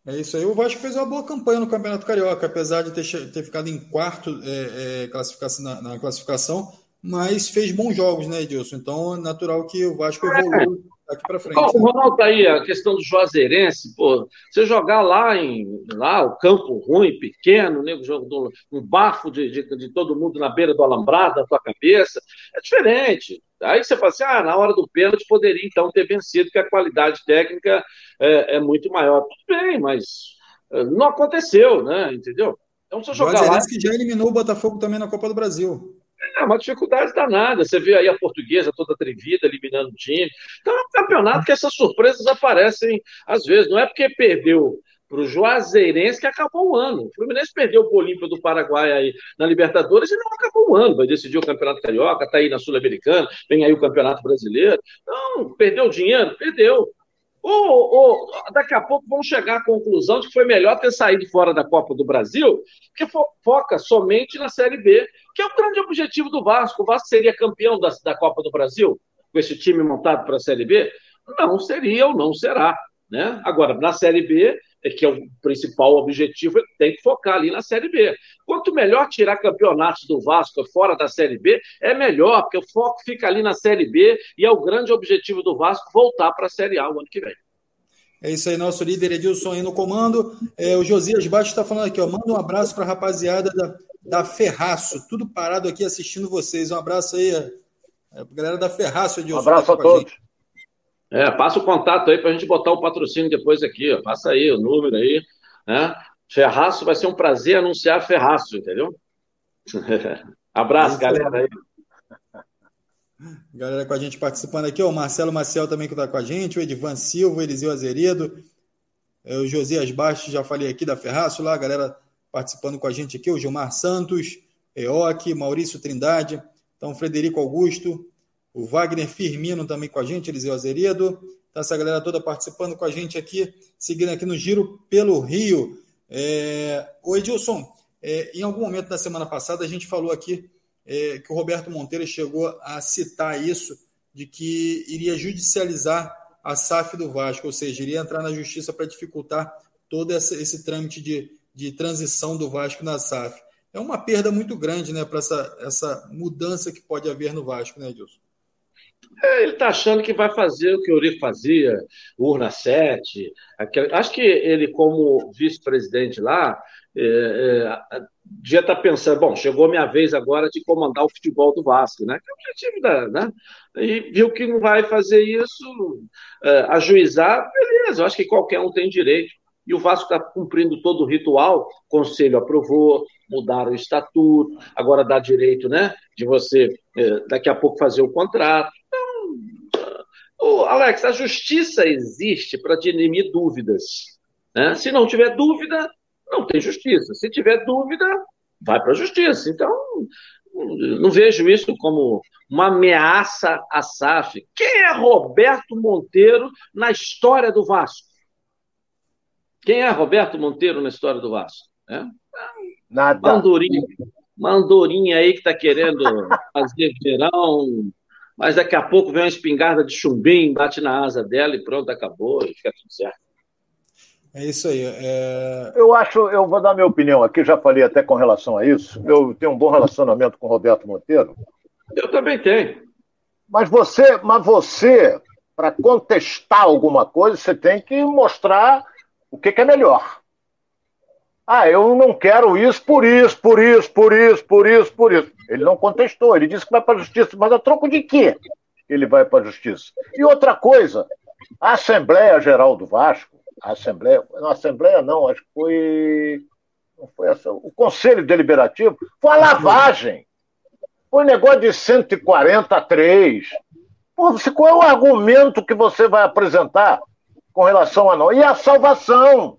É isso aí. O Vasco fez uma boa campanha no Campeonato Carioca, apesar de ter, ter ficado em quarto é, é, classificação, na, na, classificação, mas fez bons jogos, né, Edilson? Então é natural que o Vasco evolua daqui para frente. O Ronaldo tá aí, a questão do Juazeirense, pô, você jogar lá em lá, o campo ruim, pequeno, nego jogo um bafo de, de, de, todo mundo na beira do alambrado, da tua cabeça, é diferente. Aí você fala assim, ah, na hora do pênalti poderia então ter vencido, porque a qualidade técnica é, é muito maior. Tudo bem, mas eh, não aconteceu, né? Entendeu? Então, se eu jogar lá... que já eliminou o Botafogo também na Copa do Brasil. É uma dificuldade danada. Você vê aí a portuguesa toda atrevida, eliminando o time. Então é um campeonato que essas surpresas aparecem às vezes. Não é porque perdeu para o Juazeirense que acabou o ano. O Fluminense perdeu o Olímpio do Paraguai aí na Libertadores e não acabou o ano. Vai decidir o Campeonato Carioca, está aí na Sul-Americana, vem aí o Campeonato Brasileiro. Não, perdeu dinheiro? Perdeu. Ou, ou, daqui a pouco vamos chegar à conclusão de que foi melhor ter saído fora da Copa do Brasil, que fo foca somente na Série B, que é o grande objetivo do Vasco. O Vasco seria campeão da, da Copa do Brasil, com esse time montado para a Série B? Não seria ou não será. Né? Agora, na Série B, é que é o principal objetivo, ele tem que focar ali na Série B. Quanto melhor tirar campeonatos do Vasco fora da Série B, é melhor, porque o foco fica ali na Série B e é o grande objetivo do Vasco voltar para a Série A o ano que vem. É isso aí, nosso líder Edilson aí no comando. É, o Josias Baixo está falando aqui, ó. Manda um abraço para a rapaziada da, da Ferraço, tudo parado aqui assistindo vocês. Um abraço aí, é, galera da Ferraço, Edilson. Um abraço tá a todos. É, passa o contato aí para a gente botar o patrocínio depois aqui, ó. Passa aí o número aí, né? Ferraço, vai ser um prazer anunciar Ferraço, entendeu? *laughs* Abraço, galera aí. Galera com a gente participando aqui, ó, o Marcelo Maciel também que está com a gente, o Edivan Silva, o Eliseu Azeredo, é, o Josias Bastos, já falei aqui da Ferraço lá, galera participando com a gente aqui, o Gilmar Santos, Eoque, Maurício Trindade, então Frederico Augusto, o Wagner Firmino também com a gente, Eliseu Azeredo. Então, essa galera toda participando com a gente aqui, seguindo aqui no Giro pelo Rio. É... O Edilson, é, em algum momento da semana passada, a gente falou aqui é, que o Roberto Monteiro chegou a citar isso, de que iria judicializar a SAF do Vasco, ou seja, iria entrar na justiça para dificultar todo esse, esse trâmite de, de transição do Vasco na SAF. É uma perda muito grande né, para essa, essa mudança que pode haver no Vasco, né, Edilson? É, ele está achando que vai fazer o que o Eurico fazia, urna 7. Aquele... Acho que ele, como vice-presidente lá, é, é, estar tá pensando: bom, chegou a minha vez agora de comandar o futebol do Vasco, né? Que é o objetivo da. Né? E viu que não vai fazer isso, é, ajuizar, beleza, eu acho que qualquer um tem direito. E o Vasco está cumprindo todo o ritual, o conselho aprovou, mudaram o estatuto, agora dá direito né, de você, é, daqui a pouco, fazer o contrato. Ô, Alex, a justiça existe para dirimir dúvidas. Né? Se não tiver dúvida, não tem justiça. Se tiver dúvida, vai para a justiça. Então, não vejo isso como uma ameaça à SAF. Quem é Roberto Monteiro na história do Vasco? Quem é Roberto Monteiro na história do Vasco? É? Nada. Mandorinha, mandorinha aí que está querendo fazer verão, mas daqui a pouco vem uma espingarda de chumbim, bate na asa dela e pronto, acabou, e fica tudo certo. É isso aí. É... Eu acho, eu vou dar minha opinião aqui, já falei até com relação a isso. Eu tenho um bom relacionamento com o Roberto Monteiro. Eu também tenho. Mas você, mas você, para contestar alguma coisa, você tem que mostrar o que, que é melhor. Ah, eu não quero isso por isso, por isso, por isso, por isso, por isso. Ele não contestou, ele disse que vai para a justiça, mas a troco de quê ele vai para a justiça? E outra coisa, a Assembleia Geral do Vasco, a Assembleia, não, a Assembleia não, acho que foi, não foi essa, o Conselho Deliberativo, foi a lavagem. Foi um negócio de 143. Pô, qual é o argumento que você vai apresentar com relação a não? E a salvação.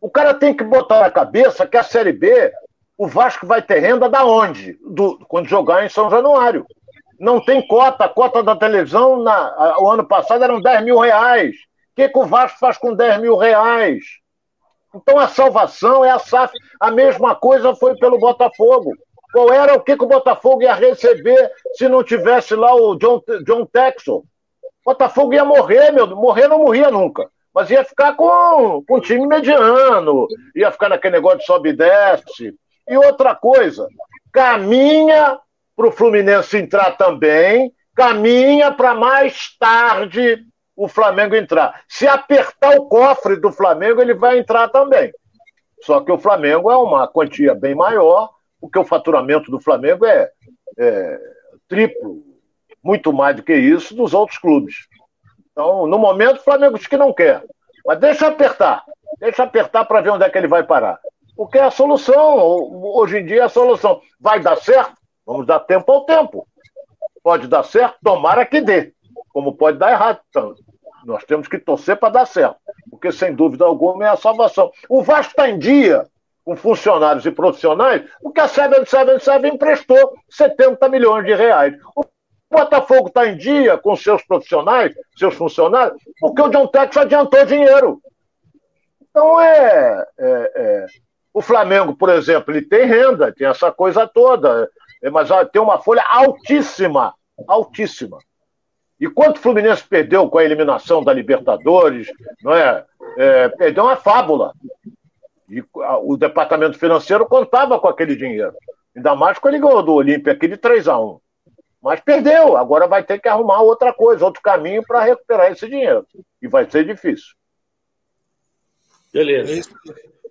O cara tem que botar na cabeça que a Série B, o Vasco vai ter renda da onde? Do, quando jogar em São Januário. Não tem cota. A cota da televisão na, o ano passado eram 10 mil reais. O que, que o Vasco faz com 10 mil reais? Então a salvação é a SAF. A mesma coisa foi pelo Botafogo. Qual era o que, que o Botafogo ia receber se não tivesse lá o John, John Texel? Botafogo ia morrer, meu. Morrer não morria nunca. Mas ia ficar com, com um time mediano, ia ficar naquele negócio de sobe e desce. E outra coisa, caminha para o Fluminense entrar também, caminha para mais tarde o Flamengo entrar. Se apertar o cofre do Flamengo, ele vai entrar também. Só que o Flamengo é uma quantia bem maior porque o faturamento do Flamengo é, é triplo, muito mais do que isso dos outros clubes. Então, no momento, o Flamengo diz que não quer. Mas deixa apertar. Deixa apertar para ver onde é que ele vai parar. Porque é a solução. Hoje em dia é a solução. Vai dar certo? Vamos dar tempo ao tempo. Pode dar certo? Tomara que dê. Como pode dar errado. Então, nós temos que torcer para dar certo. Porque, sem dúvida alguma, é a salvação. O Vasco está em dia com funcionários e profissionais, porque a 777 emprestou 70 milhões de reais. O Botafogo está em dia com seus profissionais, seus funcionários, porque o John Tex adiantou dinheiro. Então é, é, é, O Flamengo, por exemplo, ele tem renda, tem essa coisa toda, é, mas tem uma folha altíssima, altíssima. E quanto o Fluminense perdeu com a eliminação da Libertadores, não é? é perdeu uma fábula. E o departamento financeiro contava com aquele dinheiro. Ainda mais quando ele ganhou do Olímpia aqui de 3 a 1 Mas perdeu, agora vai ter que arrumar outra coisa, outro caminho para recuperar esse dinheiro. E vai ser difícil. Beleza.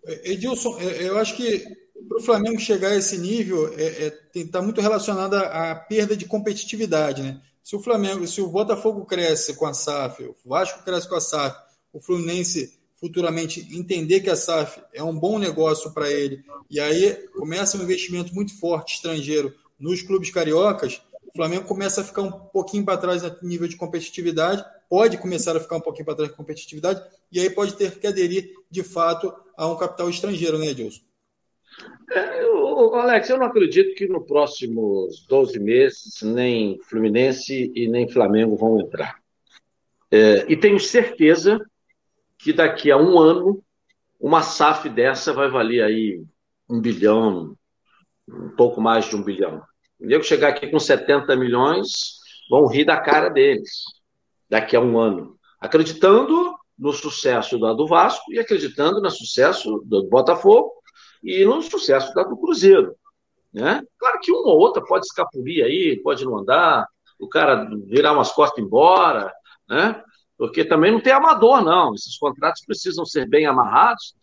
É Edilson, eu acho que para o Flamengo chegar a esse nível está é, é, tá muito relacionado à perda de competitividade. Né? Se o Flamengo, se o Botafogo cresce com a SAF, o Vasco cresce com a SAF, o Fluminense futuramente entender que a SAF é um bom negócio para ele, e aí começa um investimento muito forte estrangeiro nos clubes cariocas, o Flamengo começa a ficar um pouquinho para trás no nível de competitividade, pode começar a ficar um pouquinho para trás de competitividade, e aí pode ter que aderir, de fato, a um capital estrangeiro, né, Edilson? É, eu, Alex, eu não acredito que nos próximos 12 meses nem Fluminense e nem Flamengo vão entrar. É, e tenho certeza que daqui a um ano uma SAF dessa vai valer aí um bilhão, um pouco mais de um bilhão. Eu chegar aqui com 70 milhões, vão rir da cara deles daqui a um ano, acreditando no sucesso da do Vasco e acreditando no sucesso do Botafogo e no sucesso da do Cruzeiro. Né? Claro que uma ou outra pode escapulir aí, pode não andar, o cara virar umas costas embora, né? Porque também não tem amador, não. Esses contratos precisam ser bem amarrados,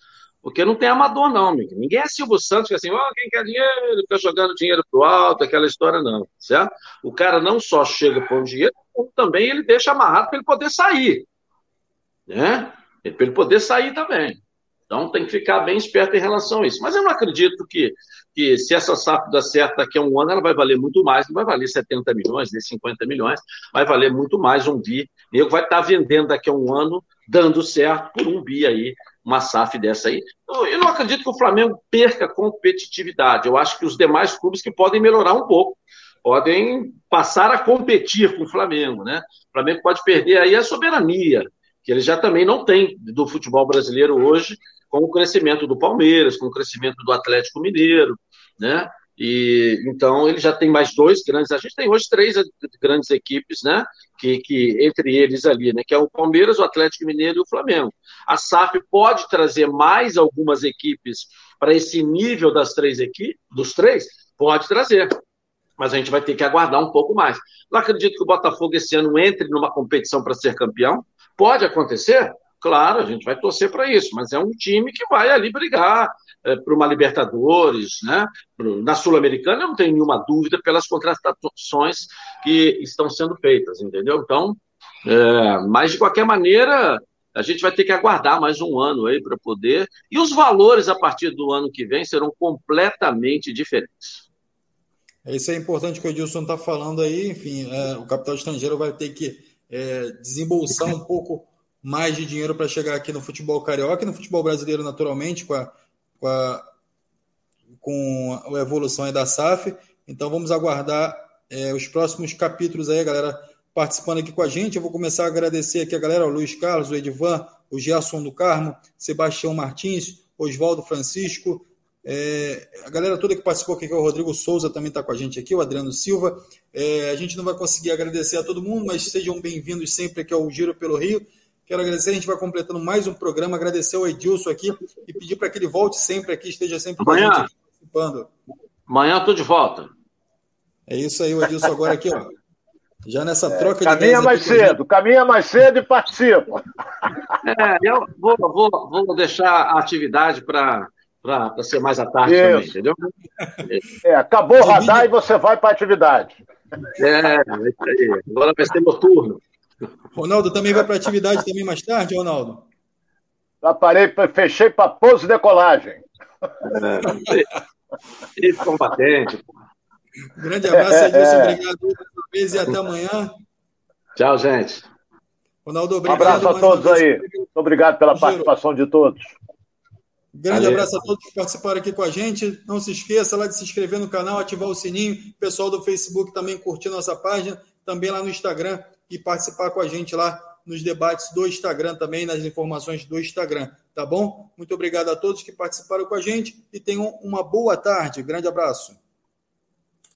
porque não tem amador, não, amigo. Ninguém é Silvio Santos que é assim, oh, quem quer dinheiro, fica jogando dinheiro pro alto, aquela história, não, certo? O cara não só chega com o dinheiro, como também ele deixa amarrado para ele poder sair, né? Para ele poder sair também. Então tem que ficar bem esperto em relação a isso. Mas eu não acredito que, que se essa SAP dá certo daqui a um ano, ela vai valer muito mais, não vai valer 70 milhões, nem 50 milhões, vai valer muito mais um bi. Nego vai estar vendendo daqui a um ano, dando certo por um bi aí, uma SAF dessa aí. Eu não acredito que o Flamengo perca competitividade. Eu acho que os demais clubes que podem melhorar um pouco podem passar a competir com o Flamengo, né? O Flamengo pode perder aí a soberania, que ele já também não tem do futebol brasileiro hoje, com o crescimento do Palmeiras, com o crescimento do Atlético Mineiro, né? E então ele já tem mais dois grandes. A gente tem hoje três grandes equipes, né? Que, que entre eles ali, né? Que é o Palmeiras, o Atlético Mineiro e o Flamengo. A SAF pode trazer mais algumas equipes para esse nível das três equipes, dos três, pode trazer. Mas a gente vai ter que aguardar um pouco mais. Não acredito que o Botafogo esse ano entre numa competição para ser campeão. Pode acontecer, Claro, a gente vai torcer para isso, mas é um time que vai ali brigar, é, para uma Libertadores, né? na Sul-Americana, eu não tenho nenhuma dúvida pelas contratações que estão sendo feitas, entendeu? Então, é, mas de qualquer maneira, a gente vai ter que aguardar mais um ano aí para poder. E os valores a partir do ano que vem serão completamente diferentes. É, isso é importante que o Edilson está falando aí. Enfim, é, o capital estrangeiro vai ter que é, desembolsar um pouco mais de dinheiro para chegar aqui no futebol carioca e no futebol brasileiro, naturalmente, com a, com a, com a evolução da SAF. Então vamos aguardar é, os próximos capítulos aí, galera, participando aqui com a gente. Eu vou começar a agradecer aqui a galera, o Luiz Carlos, o Edvan, o Gerson do Carmo, Sebastião Martins, Oswaldo Francisco, é, a galera toda que participou aqui, que é o Rodrigo Souza também está com a gente aqui, o Adriano Silva. É, a gente não vai conseguir agradecer a todo mundo, mas sejam bem-vindos sempre aqui ao Giro pelo Rio. Quero agradecer, a gente vai completando mais um programa, agradecer ao Edilson aqui e pedir para que ele volte sempre aqui, esteja sempre Amanhã. com a gente participando. Amanhã estou de volta. É isso aí, o Edilson agora aqui, ó. Já nessa é, troca de Caminha mais cedo, caminha mais cedo e participa. É, eu vou, vou, vou deixar a atividade para para ser mais à tarde Isso. também, entendeu? É, acabou o radar e você vai para a atividade. É, é isso aí. Agora vai ser noturno. Ronaldo também vai para atividade também mais tarde, Ronaldo? Já parei, fechei para pouso e decolagem. É, esse combatente. Grande abraço, Edilson. É. Obrigado uma vez e até amanhã. Tchau, gente. Ronaldo, obrigado. Um abraço a todos aí. Muito obrigado pela participação de todos. Grande Valeu. abraço a todos que participaram aqui com a gente. Não se esqueça lá de se inscrever no canal, ativar o sininho. Pessoal do Facebook também curtir nossa página, também lá no Instagram e participar com a gente lá nos debates do Instagram também, nas informações do Instagram, tá bom? Muito obrigado a todos que participaram com a gente e tenham uma boa tarde. Grande abraço.